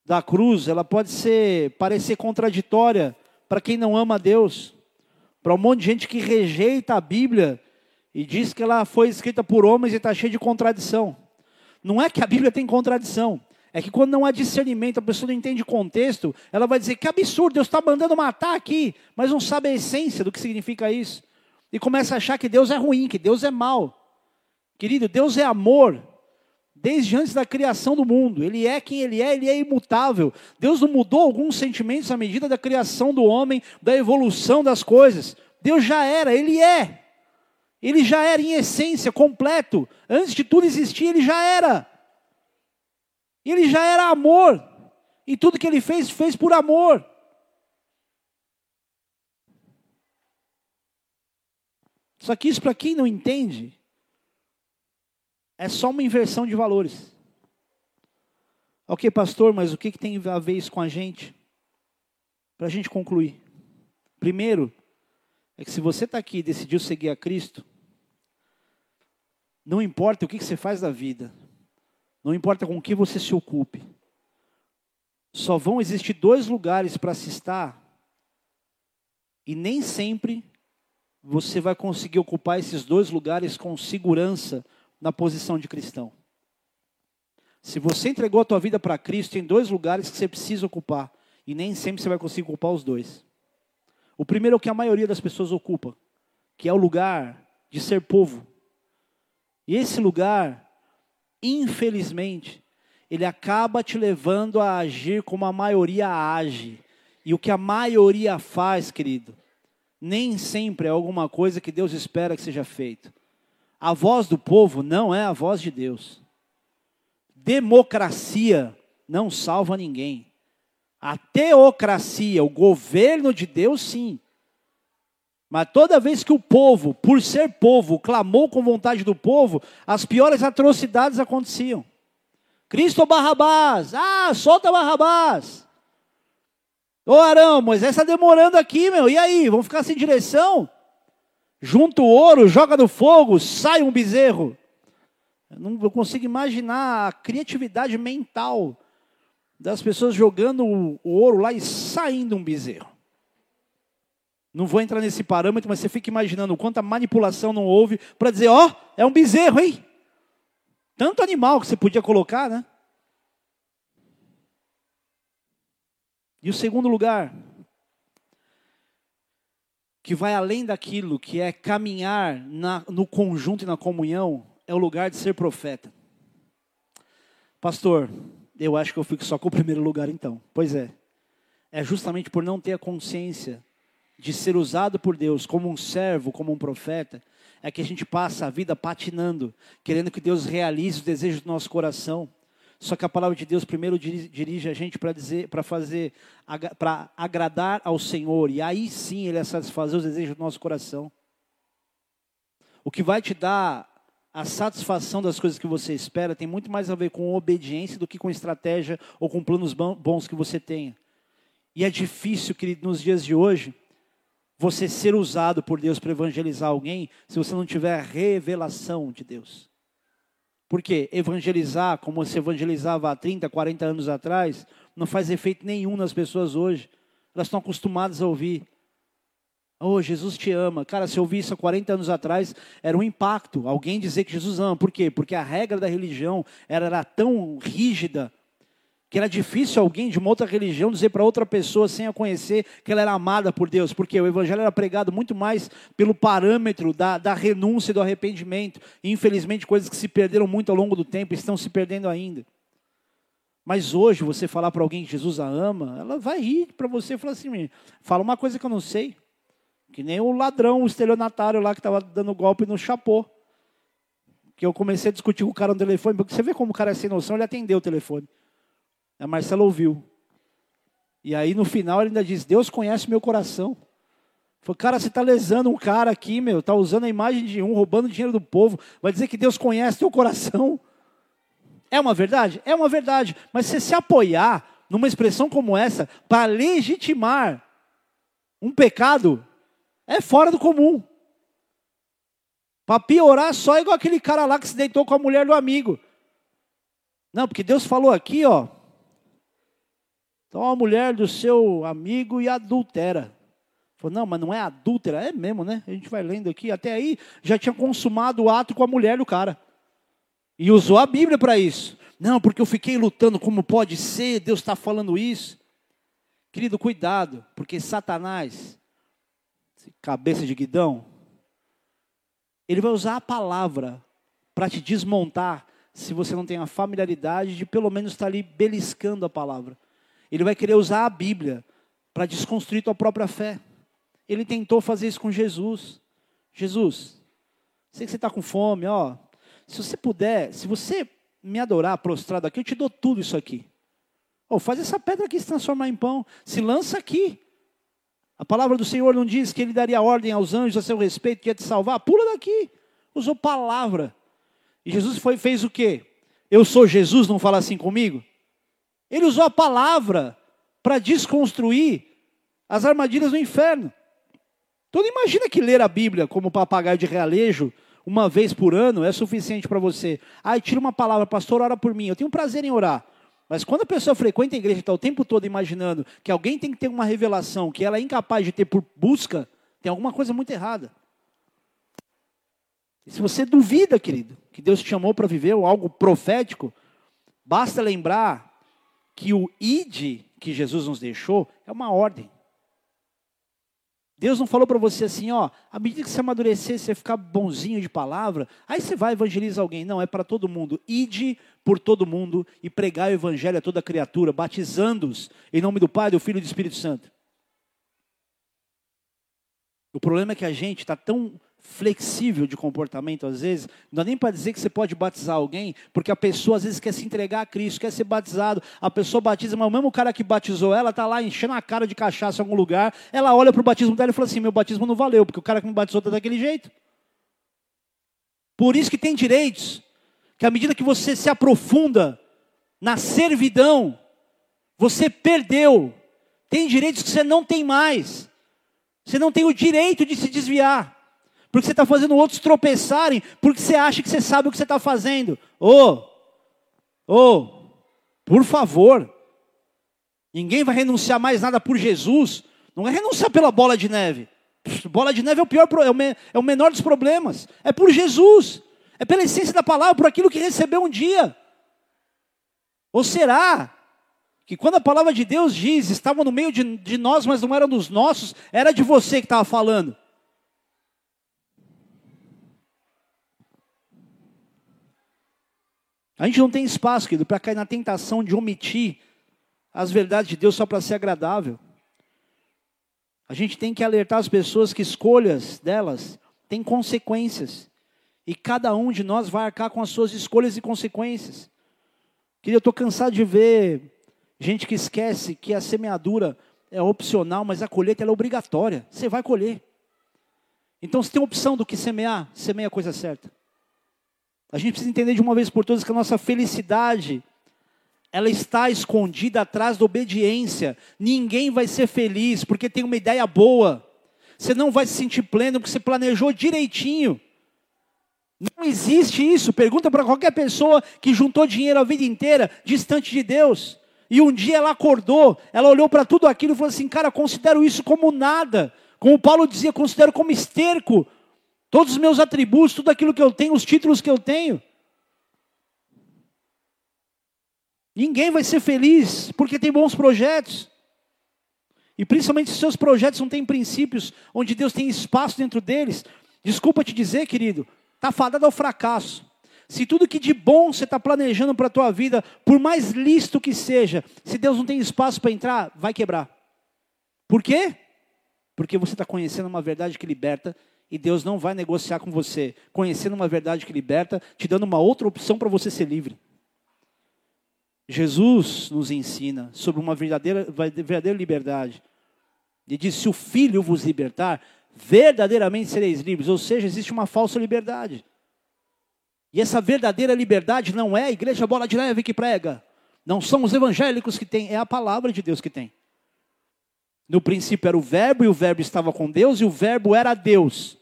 A: da cruz, ela pode ser parecer contraditória para quem não ama a Deus, para um monte de gente que rejeita a Bíblia e diz que ela foi escrita por homens e está cheia de contradição. Não é que a Bíblia tem contradição, é que quando não há discernimento, a pessoa não entende contexto, ela vai dizer que absurdo, Deus está mandando matar aqui, mas não sabe a essência do que significa isso. E começa a achar que Deus é ruim, que Deus é mal. Querido, Deus é amor, desde antes da criação do mundo. Ele é quem ele é, ele é imutável. Deus não mudou alguns sentimentos à medida da criação do homem, da evolução das coisas. Deus já era, ele é. Ele já era em essência, completo. Antes de tudo existir, ele já era. Ele já era amor. E tudo que ele fez, fez por amor. Só que isso, para quem não entende, é só uma inversão de valores. Ok, pastor, mas o que, que tem a ver isso com a gente? Para a gente concluir. Primeiro, é que se você está aqui e decidiu seguir a Cristo, não importa o que, que você faz da vida, não importa com o que você se ocupe. Só vão existir dois lugares para se estar. E nem sempre você vai conseguir ocupar esses dois lugares com segurança na posição de cristão. Se você entregou a tua vida para Cristo, tem dois lugares que você precisa ocupar. E nem sempre você vai conseguir ocupar os dois. O primeiro é o que a maioria das pessoas ocupa, que é o lugar de ser povo. E esse lugar infelizmente, ele acaba te levando a agir como a maioria age. E o que a maioria faz, querido, nem sempre é alguma coisa que Deus espera que seja feito. A voz do povo não é a voz de Deus. Democracia não salva ninguém. A teocracia, o governo de Deus, sim. Mas toda vez que o povo, por ser povo, clamou com vontade do povo, as piores atrocidades aconteciam. Cristo Barrabás, ah, solta Barrabás. Ô Arão, Moisés está demorando aqui, meu, e aí, vamos ficar sem direção? Junta o ouro, joga no fogo, sai um bezerro. Eu não consigo imaginar a criatividade mental das pessoas jogando o ouro lá e saindo um bezerro. Não vou entrar nesse parâmetro, mas você fica imaginando quanta manipulação não houve para dizer, ó, oh, é um bezerro, hein? Tanto animal que você podia colocar, né? E o segundo lugar, que vai além daquilo que é caminhar na, no conjunto e na comunhão, é o lugar de ser profeta. Pastor, eu acho que eu fico só com o primeiro lugar então. Pois é. É justamente por não ter a consciência de ser usado por Deus como um servo, como um profeta, é que a gente passa a vida patinando, querendo que Deus realize os desejos do nosso coração. Só que a palavra de Deus primeiro dirige a gente para dizer, para fazer, para agradar ao Senhor, e aí sim Ele é satisfazer os desejos do nosso coração. O que vai te dar a satisfação das coisas que você espera tem muito mais a ver com obediência do que com estratégia ou com planos bons que você tenha. E é difícil, querido, nos dias de hoje, você ser usado por Deus para evangelizar alguém se você não tiver a revelação de Deus. Porque evangelizar, como se evangelizava há 30, 40 anos atrás, não faz efeito nenhum nas pessoas hoje. Elas estão acostumadas a ouvir. Oh, Jesus te ama. Cara, se eu ouvi isso há 40 anos atrás, era um impacto. Alguém dizer que Jesus ama. Por quê? Porque a regra da religião era, era tão rígida que era difícil alguém de uma outra religião dizer para outra pessoa sem a conhecer que ela era amada por Deus, porque o evangelho era pregado muito mais pelo parâmetro da, da renúncia e do arrependimento. E, infelizmente, coisas que se perderam muito ao longo do tempo estão se perdendo ainda. Mas hoje, você falar para alguém que Jesus a ama, ela vai rir para você e falar assim: fala uma coisa que eu não sei. Que nem o ladrão, o estelionatário lá que estava dando golpe no chapô. Que eu comecei a discutir com o cara no telefone, porque você vê como o cara é sem noção, ele atendeu o telefone. A Marcela ouviu. E aí no final ele ainda diz: Deus conhece meu coração. Falei, cara, você está lesando um cara aqui, meu, está usando a imagem de um, roubando dinheiro do povo. Vai dizer que Deus conhece teu coração. É uma verdade? É uma verdade. Mas você se apoiar numa expressão como essa para legitimar um pecado, é fora do comum. Para piorar, só igual aquele cara lá que se deitou com a mulher do amigo. Não, porque Deus falou aqui, ó. Então a mulher do seu amigo e adultera. Falou, não, mas não é adúltera, é mesmo, né? A gente vai lendo aqui, até aí já tinha consumado o ato com a mulher do cara. E usou a Bíblia para isso. Não, porque eu fiquei lutando como pode ser, Deus está falando isso. Querido, cuidado, porque Satanás cabeça de guidão, ele vai usar a palavra para te desmontar se você não tem a familiaridade de pelo menos estar ali beliscando a palavra. Ele vai querer usar a Bíblia para desconstruir tua própria fé. Ele tentou fazer isso com Jesus. Jesus, sei que você está com fome, ó. Se você puder, se você me adorar prostrado aqui, eu te dou tudo isso aqui. Oh, faz essa pedra aqui se transformar em pão. Se lança aqui. A palavra do Senhor não diz que ele daria ordem aos anjos a seu respeito, que ia te salvar. Pula daqui. Usou palavra. E Jesus foi, fez o quê? Eu sou Jesus, não fala assim comigo? Ele usou a palavra para desconstruir as armadilhas do inferno. Então imagina que ler a Bíblia como papagaio de realejo uma vez por ano é suficiente para você. Ai, tira uma palavra, pastor, ora por mim. Eu tenho prazer em orar. Mas quando a pessoa frequenta a igreja e está o tempo todo imaginando que alguém tem que ter uma revelação que ela é incapaz de ter por busca, tem alguma coisa muito errada. E se você duvida, querido, que Deus te chamou para viver algo profético, basta lembrar que o id que Jesus nos deixou é uma ordem. Deus não falou para você assim, ó, à medida que você amadurecer, você ficar bonzinho de palavra, aí você vai evangelizar alguém. Não, é para todo mundo. Ide por todo mundo e pregar o evangelho a toda criatura, batizando-os em nome do Pai, do Filho e do Espírito Santo. O problema é que a gente está tão flexível de comportamento às vezes, não dá nem para dizer que você pode batizar alguém, porque a pessoa às vezes quer se entregar a Cristo, quer ser batizado, a pessoa batiza, mas o mesmo cara que batizou ela está lá enchendo a cara de cachaça em algum lugar, ela olha para o batismo dela e fala assim, meu batismo não valeu, porque o cara que me batizou está daquele jeito. Por isso que tem direitos, que à medida que você se aprofunda na servidão, você perdeu, tem direitos que você não tem mais, você não tem o direito de se desviar porque você está fazendo outros tropeçarem, porque você acha que você sabe o que você está fazendo. Ô, oh, oh, por favor, ninguém vai renunciar mais nada por Jesus, não vai renunciar pela bola de neve. Bola de neve é o pior, é o, é o menor dos problemas. É por Jesus, é pela essência da palavra, por aquilo que recebeu um dia. Ou será que quando a palavra de Deus diz, estavam no meio de, de nós, mas não eram dos nossos, era de você que estava falando? A gente não tem espaço, querido, para cair na tentação de omitir as verdades de Deus só para ser agradável. A gente tem que alertar as pessoas que escolhas delas têm consequências. E cada um de nós vai arcar com as suas escolhas e consequências. Querido, eu estou cansado de ver gente que esquece que a semeadura é opcional, mas a colheita é obrigatória. Você vai colher. Então, se tem opção do que semear, semeia a coisa certa. A gente precisa entender de uma vez por todas que a nossa felicidade ela está escondida atrás da obediência. Ninguém vai ser feliz porque tem uma ideia boa. Você não vai se sentir pleno porque você planejou direitinho. Não existe isso. Pergunta para qualquer pessoa que juntou dinheiro a vida inteira, distante de Deus. E um dia ela acordou, ela olhou para tudo aquilo e falou assim: Cara, considero isso como nada. Como Paulo dizia, considero como esterco. Todos os meus atributos, tudo aquilo que eu tenho, os títulos que eu tenho. Ninguém vai ser feliz porque tem bons projetos. E principalmente se seus projetos não têm princípios, onde Deus tem espaço dentro deles. Desculpa te dizer, querido, está fadado ao fracasso. Se tudo que de bom você está planejando para a tua vida, por mais listo que seja, se Deus não tem espaço para entrar, vai quebrar. Por quê? Porque você está conhecendo uma verdade que liberta e Deus não vai negociar com você, conhecendo uma verdade que liberta, te dando uma outra opção para você ser livre. Jesus nos ensina sobre uma verdadeira, verdadeira liberdade. Ele diz: se o Filho vos libertar, verdadeiramente sereis livres. Ou seja, existe uma falsa liberdade. E essa verdadeira liberdade não é a igreja bola de leve que prega. Não são os evangélicos que têm, é a palavra de Deus que tem. No princípio era o Verbo, e o Verbo estava com Deus, e o Verbo era Deus.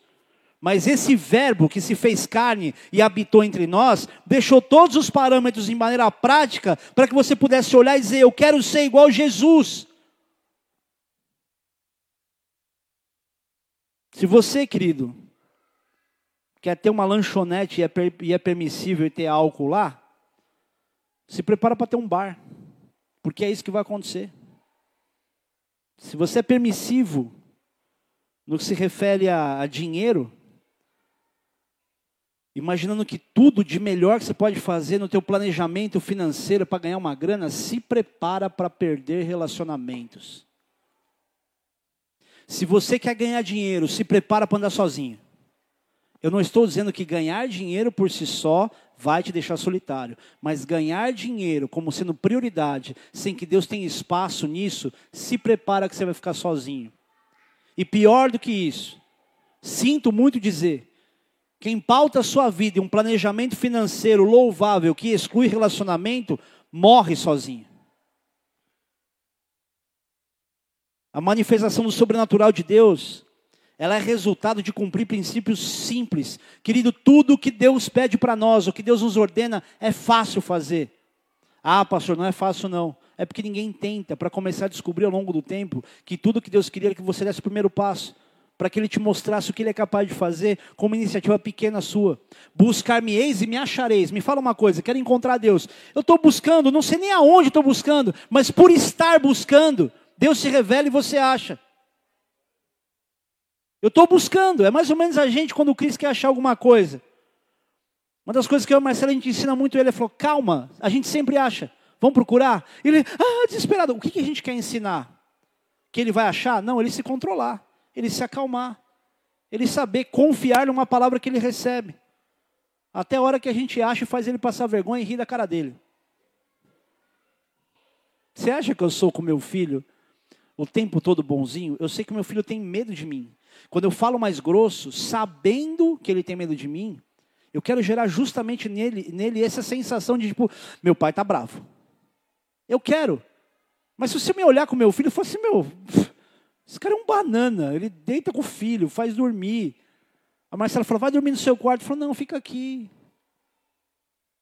A: Mas esse Verbo que se fez carne e habitou entre nós, deixou todos os parâmetros em maneira prática, para que você pudesse olhar e dizer: Eu quero ser igual a Jesus. Se você, querido, quer ter uma lanchonete e é, e é permissível ter álcool lá, se prepara para ter um bar, porque é isso que vai acontecer. Se você é permissivo no que se refere a, a dinheiro, imaginando que tudo de melhor que você pode fazer no teu planejamento financeiro para ganhar uma grana, se prepara para perder relacionamentos. Se você quer ganhar dinheiro, se prepara para andar sozinho. Eu não estou dizendo que ganhar dinheiro por si só vai te deixar solitário, mas ganhar dinheiro como sendo prioridade, sem que Deus tenha espaço nisso, se prepara que você vai ficar sozinho. E pior do que isso, sinto muito dizer, quem pauta a sua vida em um planejamento financeiro louvável que exclui relacionamento, morre sozinho. A manifestação do sobrenatural de Deus, ela é resultado de cumprir princípios simples. Querido, tudo que Deus pede para nós, o que Deus nos ordena, é fácil fazer. Ah, pastor, não é fácil não. É porque ninguém tenta para começar a descobrir ao longo do tempo que tudo que Deus queria era que você desse o primeiro passo, para que Ele te mostrasse o que Ele é capaz de fazer com uma iniciativa pequena sua. Buscar-me-eis e me achareis. Me fala uma coisa, quero encontrar Deus. Eu estou buscando, não sei nem aonde estou buscando, mas por estar buscando, Deus se revela e você acha. Eu estou buscando, é mais ou menos a gente quando o Cristo quer achar alguma coisa. Uma das coisas que eu e o Marcelo a gente ensina muito ele, ele falou: calma, a gente sempre acha, vamos procurar. Ele, ah, desesperado, o que, que a gente quer ensinar? Que ele vai achar? Não, ele se controlar, ele se acalmar, ele saber confiar numa palavra que ele recebe. Até a hora que a gente acha e faz ele passar vergonha e rir da cara dele. Você acha que eu sou com meu filho o tempo todo bonzinho, eu sei que meu filho tem medo de mim. Quando eu falo mais grosso, sabendo que ele tem medo de mim, eu quero gerar justamente nele, nele essa sensação de tipo, meu pai está bravo. Eu quero. Mas se você me olhar com meu filho, eu assim, meu, esse cara é um banana, ele deita com o filho, faz dormir. A Marcela falou, vai dormir no seu quarto. Eu falo, não, fica aqui.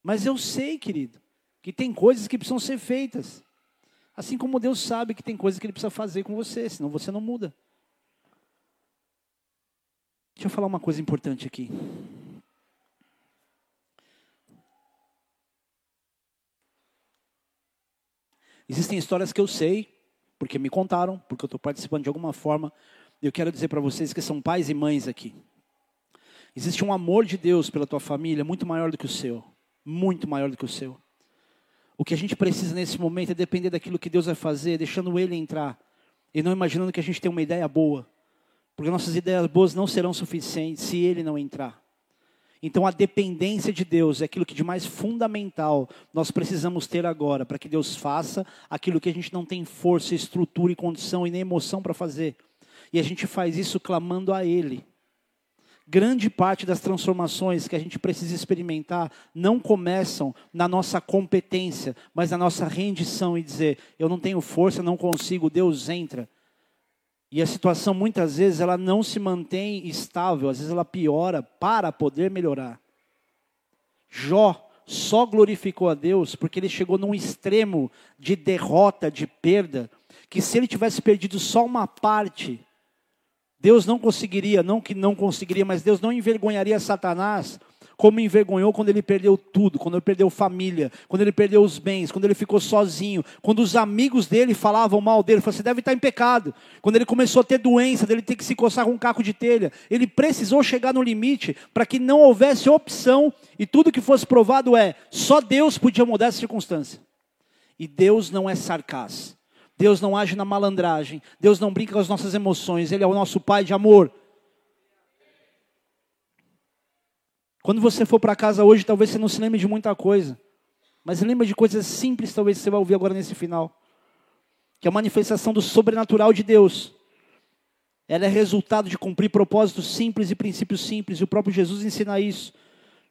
A: Mas eu sei, querido, que tem coisas que precisam ser feitas. Assim como Deus sabe que tem coisas que Ele precisa fazer com você, senão você não muda. Deixa eu falar uma coisa importante aqui. Existem histórias que eu sei, porque me contaram, porque eu estou participando de alguma forma. Eu quero dizer para vocês que são pais e mães aqui. Existe um amor de Deus pela tua família muito maior do que o seu. Muito maior do que o seu. O que a gente precisa nesse momento é depender daquilo que Deus vai fazer, deixando Ele entrar. E não imaginando que a gente tem uma ideia boa. Porque nossas ideias boas não serão suficientes se Ele não entrar. Então a dependência de Deus é aquilo que de mais fundamental nós precisamos ter agora, para que Deus faça aquilo que a gente não tem força, estrutura e condição e nem emoção para fazer. E a gente faz isso clamando a Ele grande parte das transformações que a gente precisa experimentar não começam na nossa competência, mas na nossa rendição e dizer: eu não tenho força, não consigo, Deus entra. E a situação muitas vezes ela não se mantém estável, às vezes ela piora para poder melhorar. Jó só glorificou a Deus porque ele chegou num extremo de derrota, de perda, que se ele tivesse perdido só uma parte, Deus não conseguiria, não que não conseguiria, mas Deus não envergonharia Satanás como envergonhou quando ele perdeu tudo, quando ele perdeu família, quando ele perdeu os bens, quando ele ficou sozinho, quando os amigos dele falavam mal dele, falaram, você deve estar em pecado. Quando ele começou a ter doença, dele ter que se coçar com um caco de telha, ele precisou chegar no limite para que não houvesse opção e tudo que fosse provado é, só Deus podia mudar essa circunstância. E Deus não é sarcasmo. Deus não age na malandragem, Deus não brinca com as nossas emoções, Ele é o nosso Pai de amor. Quando você for para casa hoje, talvez você não se lembre de muita coisa. Mas lembre de coisas simples, talvez você vai ouvir agora nesse final. Que é a manifestação do sobrenatural de Deus. Ela é resultado de cumprir propósitos simples e princípios simples. E o próprio Jesus ensina isso.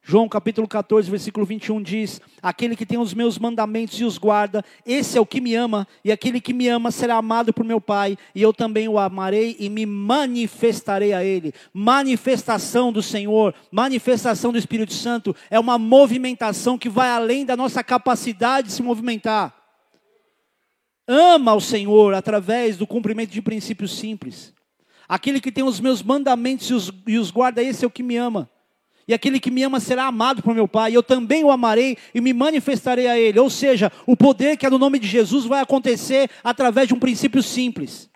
A: João capítulo 14, versículo 21 diz: Aquele que tem os meus mandamentos e os guarda, esse é o que me ama, e aquele que me ama será amado por meu Pai, e eu também o amarei e me manifestarei a ele. Manifestação do Senhor, manifestação do Espírito Santo, é uma movimentação que vai além da nossa capacidade de se movimentar. Ama o Senhor através do cumprimento de princípios simples. Aquele que tem os meus mandamentos e os, e os guarda, esse é o que me ama e aquele que me ama será amado por meu Pai, eu também o amarei e me manifestarei a ele. Ou seja, o poder que é no nome de Jesus vai acontecer através de um princípio simples.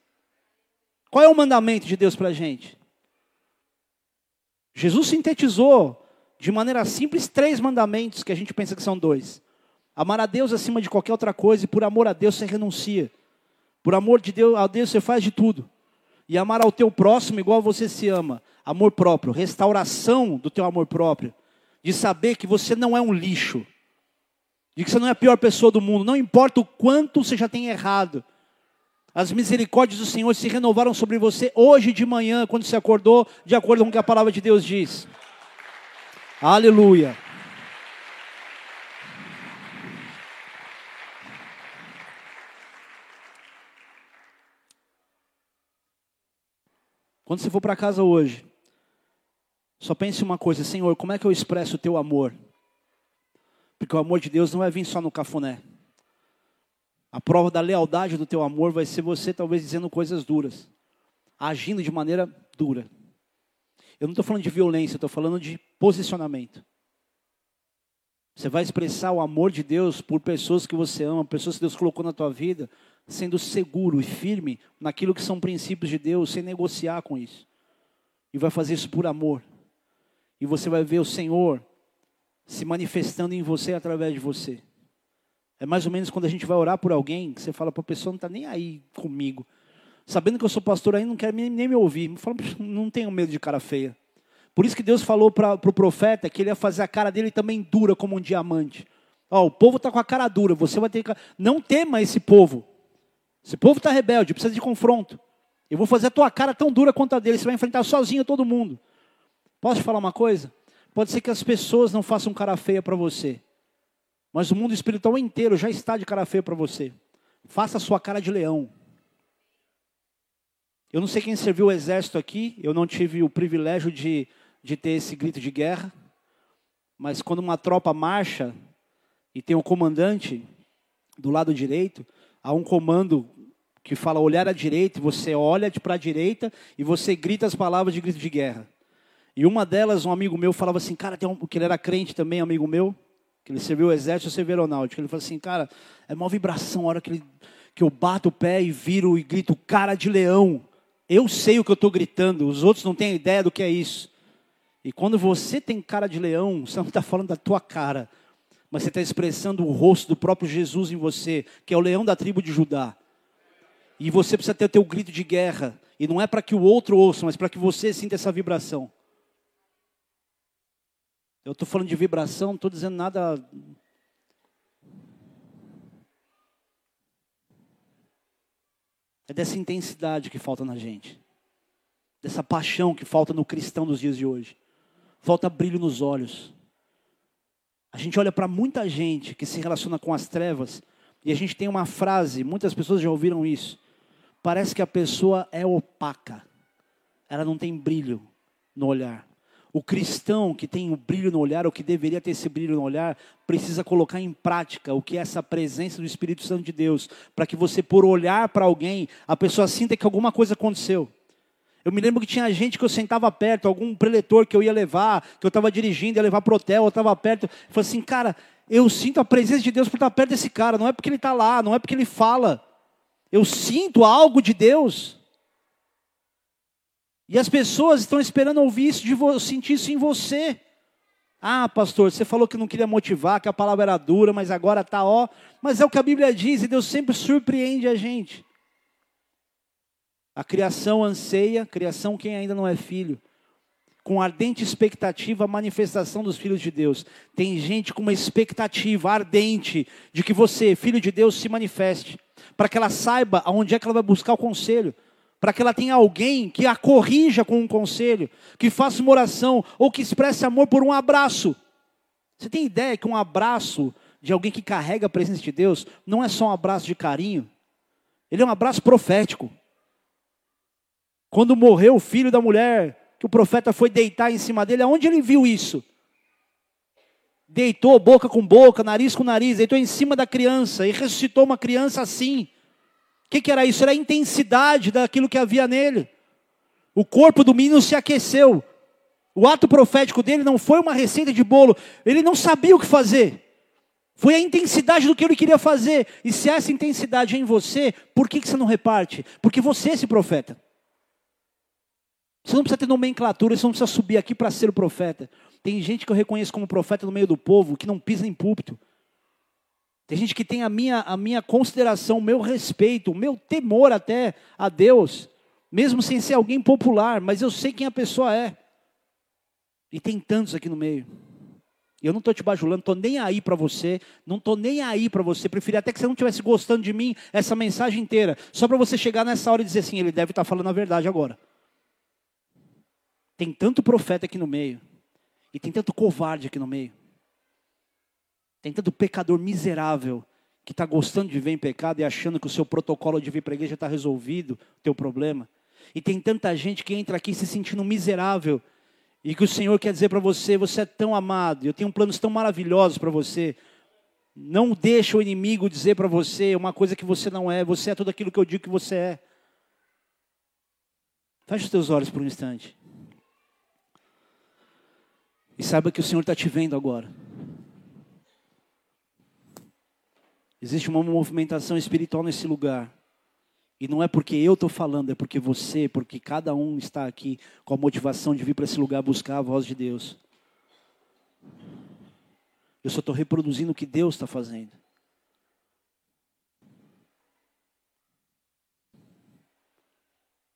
A: Qual é o mandamento de Deus para a gente? Jesus sintetizou de maneira simples três mandamentos que a gente pensa que são dois: amar a Deus acima de qualquer outra coisa, e por amor a Deus você renuncia. Por amor de Deus, a Deus você faz de tudo. E amar ao teu próximo igual você se ama amor próprio, restauração do teu amor próprio, de saber que você não é um lixo, de que você não é a pior pessoa do mundo, não importa o quanto você já tem errado. As misericórdias do Senhor se renovaram sobre você hoje de manhã, quando você acordou, de acordo com o que a palavra de Deus diz. Aleluia. Quando você for para casa hoje, só pense uma coisa, Senhor, como é que eu expresso o teu amor? Porque o amor de Deus não vai vir só no cafuné. A prova da lealdade do teu amor vai ser você talvez dizendo coisas duras, agindo de maneira dura. Eu não estou falando de violência, estou falando de posicionamento. Você vai expressar o amor de Deus por pessoas que você ama, pessoas que Deus colocou na tua vida, sendo seguro e firme naquilo que são princípios de Deus, sem negociar com isso. E vai fazer isso por amor e você vai ver o Senhor se manifestando em você através de você. É mais ou menos quando a gente vai orar por alguém, que você fala para a pessoa, não está nem aí comigo. Sabendo que eu sou pastor aí, não quer nem, me ouvir. Fala, não tenho medo de cara feia. Por isso que Deus falou para o pro profeta que ele ia fazer a cara dele também dura como um diamante. Ó, o povo está com a cara dura, você vai ter que. Não tema esse povo. Esse povo está rebelde, precisa de confronto. Eu vou fazer a tua cara tão dura quanto a dele, você vai enfrentar sozinho todo mundo. Posso te falar uma coisa? Pode ser que as pessoas não façam cara feia para você, mas o mundo espiritual inteiro já está de cara feia para você. Faça a sua cara de leão. Eu não sei quem serviu o exército aqui, eu não tive o privilégio de, de ter esse grito de guerra, mas quando uma tropa marcha e tem um comandante do lado direito, há um comando que fala olhar à direita, você olha para a direita e você grita as palavras de grito de guerra. E uma delas, um amigo meu falava assim, cara, tem um, que ele era crente também, amigo meu, que ele serviu o exército, eu servi aeronáutica. Ele falou assim, cara, é uma vibração a hora que, ele, que eu bato o pé e viro e grito, cara de leão. Eu sei o que eu estou gritando, os outros não têm ideia do que é isso. E quando você tem cara de leão, você não está falando da tua cara, mas você está expressando o rosto do próprio Jesus em você, que é o leão da tribo de Judá. E você precisa ter o teu grito de guerra. E não é para que o outro ouça, mas para que você sinta essa vibração. Eu estou falando de vibração, não estou dizendo nada. É dessa intensidade que falta na gente. Dessa paixão que falta no cristão dos dias de hoje. Falta brilho nos olhos. A gente olha para muita gente que se relaciona com as trevas e a gente tem uma frase, muitas pessoas já ouviram isso. Parece que a pessoa é opaca. Ela não tem brilho no olhar. O cristão que tem o brilho no olhar, ou que deveria ter esse brilho no olhar, precisa colocar em prática o que é essa presença do Espírito Santo de Deus, para que você, por olhar para alguém, a pessoa sinta que alguma coisa aconteceu. Eu me lembro que tinha gente que eu sentava perto, algum preletor que eu ia levar, que eu estava dirigindo, ia levar para o hotel, eu estava perto. Eu falei assim, cara, eu sinto a presença de Deus por estar perto desse cara, não é porque ele está lá, não é porque ele fala. Eu sinto algo de Deus. E as pessoas estão esperando ouvir isso, de sentir isso em você. Ah, pastor, você falou que não queria motivar, que a palavra era dura, mas agora está ó. Mas é o que a Bíblia diz e Deus sempre surpreende a gente. A criação anseia, criação quem ainda não é filho, com ardente expectativa a manifestação dos filhos de Deus. Tem gente com uma expectativa ardente de que você, filho de Deus, se manifeste, para que ela saiba aonde é que ela vai buscar o conselho para que ela tenha alguém que a corrija com um conselho, que faça uma oração ou que expresse amor por um abraço. Você tem ideia que um abraço de alguém que carrega a presença de Deus não é só um abraço de carinho, ele é um abraço profético. Quando morreu o filho da mulher, que o profeta foi deitar em cima dele, aonde ele viu isso? Deitou boca com boca, nariz com nariz, deitou em cima da criança e ressuscitou uma criança assim. O que, que era isso? Era a intensidade daquilo que havia nele. O corpo do menino se aqueceu. O ato profético dele não foi uma receita de bolo. Ele não sabia o que fazer. Foi a intensidade do que ele queria fazer. E se essa intensidade é em você, por que, que você não reparte? Porque você é esse profeta. Você não precisa ter nomenclatura, você não precisa subir aqui para ser o profeta. Tem gente que eu reconheço como profeta no meio do povo que não pisa em púlpito. Tem gente que tem a minha, a minha consideração, o meu respeito, o meu temor até a Deus, mesmo sem ser alguém popular, mas eu sei quem a pessoa é. E tem tantos aqui no meio. Eu não estou te bajulando, estou nem aí para você, não estou nem aí para você. Preferia até que você não estivesse gostando de mim essa mensagem inteira, só para você chegar nessa hora e dizer assim: ele deve estar tá falando a verdade agora. Tem tanto profeta aqui no meio, e tem tanto covarde aqui no meio. Tem tanto pecador miserável que está gostando de viver em pecado e achando que o seu protocolo de vir para a igreja está resolvido, o teu problema. E tem tanta gente que entra aqui se sentindo miserável e que o Senhor quer dizer para você: você é tão amado, eu tenho planos tão maravilhosos para você. Não deixa o inimigo dizer para você uma coisa que você não é, você é tudo aquilo que eu digo que você é. Feche os teus olhos por um instante. E saiba que o Senhor está te vendo agora. Existe uma movimentação espiritual nesse lugar. E não é porque eu estou falando, é porque você, porque cada um está aqui com a motivação de vir para esse lugar buscar a voz de Deus. Eu só estou reproduzindo o que Deus está fazendo.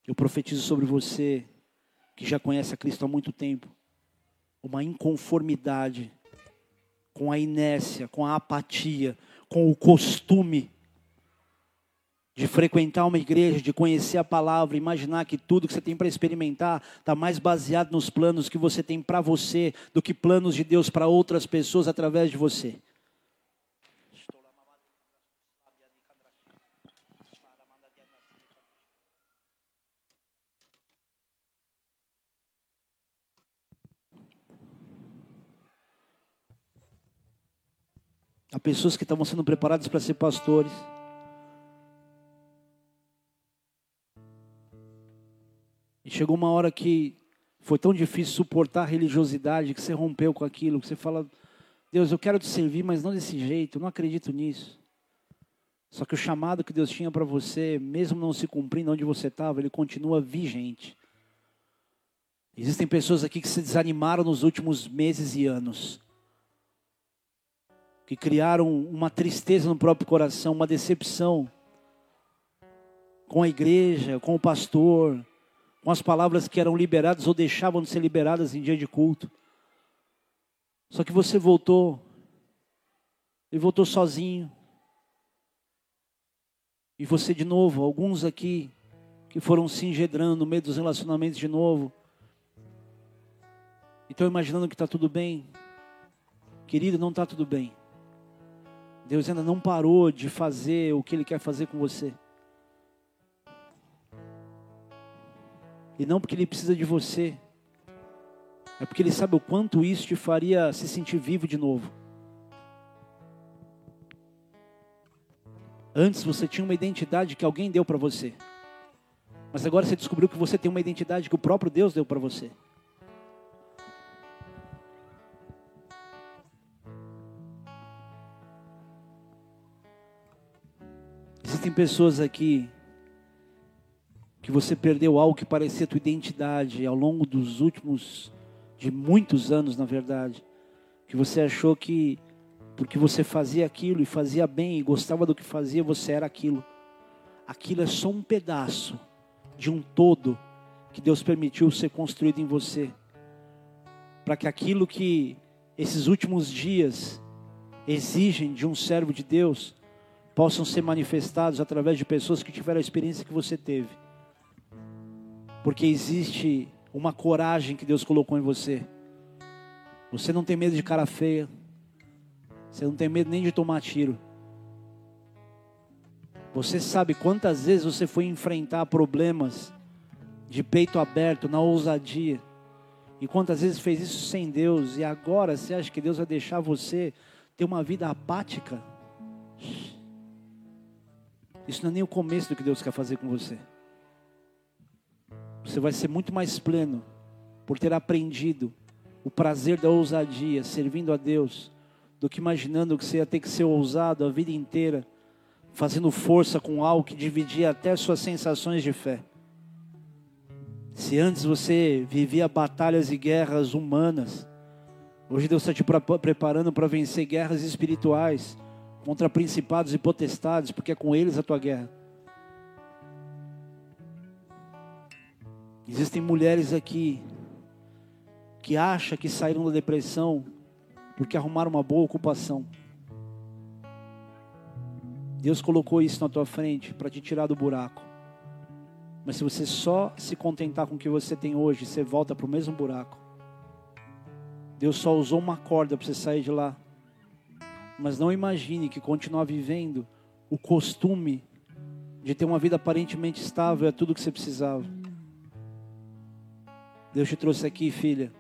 A: Eu profetizo sobre você, que já conhece a Cristo há muito tempo, uma inconformidade com a inércia, com a apatia, com o costume de frequentar uma igreja, de conhecer a palavra, imaginar que tudo que você tem para experimentar está mais baseado nos planos que você tem para você do que planos de Deus para outras pessoas através de você. Há pessoas que estavam sendo preparadas para ser pastores. E chegou uma hora que foi tão difícil suportar a religiosidade que você rompeu com aquilo, que você fala: Deus, eu quero te servir, mas não desse jeito, eu não acredito nisso. Só que o chamado que Deus tinha para você, mesmo não se cumprindo onde você estava, ele continua vigente. Existem pessoas aqui que se desanimaram nos últimos meses e anos que criaram uma tristeza no próprio coração, uma decepção com a igreja, com o pastor, com as palavras que eram liberadas ou deixavam de ser liberadas em dia de culto. Só que você voltou, e voltou sozinho. E você de novo, alguns aqui que foram se engedrando no meio dos relacionamentos de novo. E estão imaginando que está tudo bem. Querido, não está tudo bem. Deus ainda não parou de fazer o que Ele quer fazer com você. E não porque Ele precisa de você, É porque Ele sabe o quanto isso te faria se sentir vivo de novo. Antes você tinha uma identidade que alguém deu para você. Mas agora você descobriu que você tem uma identidade que o próprio Deus deu para você. Existem pessoas aqui que você perdeu algo que parecia tua identidade ao longo dos últimos de muitos anos, na verdade, que você achou que porque você fazia aquilo e fazia bem e gostava do que fazia, você era aquilo. Aquilo é só um pedaço de um todo que Deus permitiu ser construído em você. Para que aquilo que esses últimos dias exigem de um servo de Deus possam ser manifestados através de pessoas que tiveram a experiência que você teve. Porque existe uma coragem que Deus colocou em você. Você não tem medo de cara feia. Você não tem medo nem de tomar tiro. Você sabe quantas vezes você foi enfrentar problemas de peito aberto, na ousadia. E quantas vezes fez isso sem Deus. E agora você acha que Deus vai deixar você ter uma vida apática? Isso não é nem o começo do que Deus quer fazer com você. Você vai ser muito mais pleno por ter aprendido o prazer da ousadia, servindo a Deus, do que imaginando que você ia ter que ser ousado a vida inteira, fazendo força com algo que dividia até suas sensações de fé. Se antes você vivia batalhas e guerras humanas, hoje Deus está te preparando para vencer guerras espirituais contra principados e potestades, porque é com eles a tua guerra. Existem mulheres aqui que acham que saíram da depressão porque arrumaram uma boa ocupação. Deus colocou isso na tua frente para te tirar do buraco. Mas se você só se contentar com o que você tem hoje, você volta para o mesmo buraco. Deus só usou uma corda para você sair de lá. Mas não imagine que continuar vivendo o costume de ter uma vida aparentemente estável é tudo que você precisava. Deus te trouxe aqui, filha,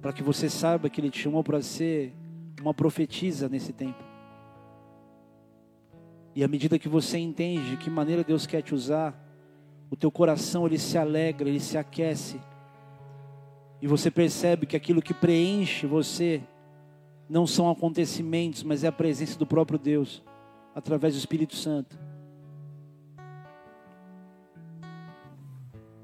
A: para que você saiba que Ele te chamou para ser uma profetisa nesse tempo. E à medida que você entende de que maneira Deus quer te usar, o teu coração ele se alegra, ele se aquece. E você percebe que aquilo que preenche você não são acontecimentos, mas é a presença do próprio Deus através do Espírito Santo.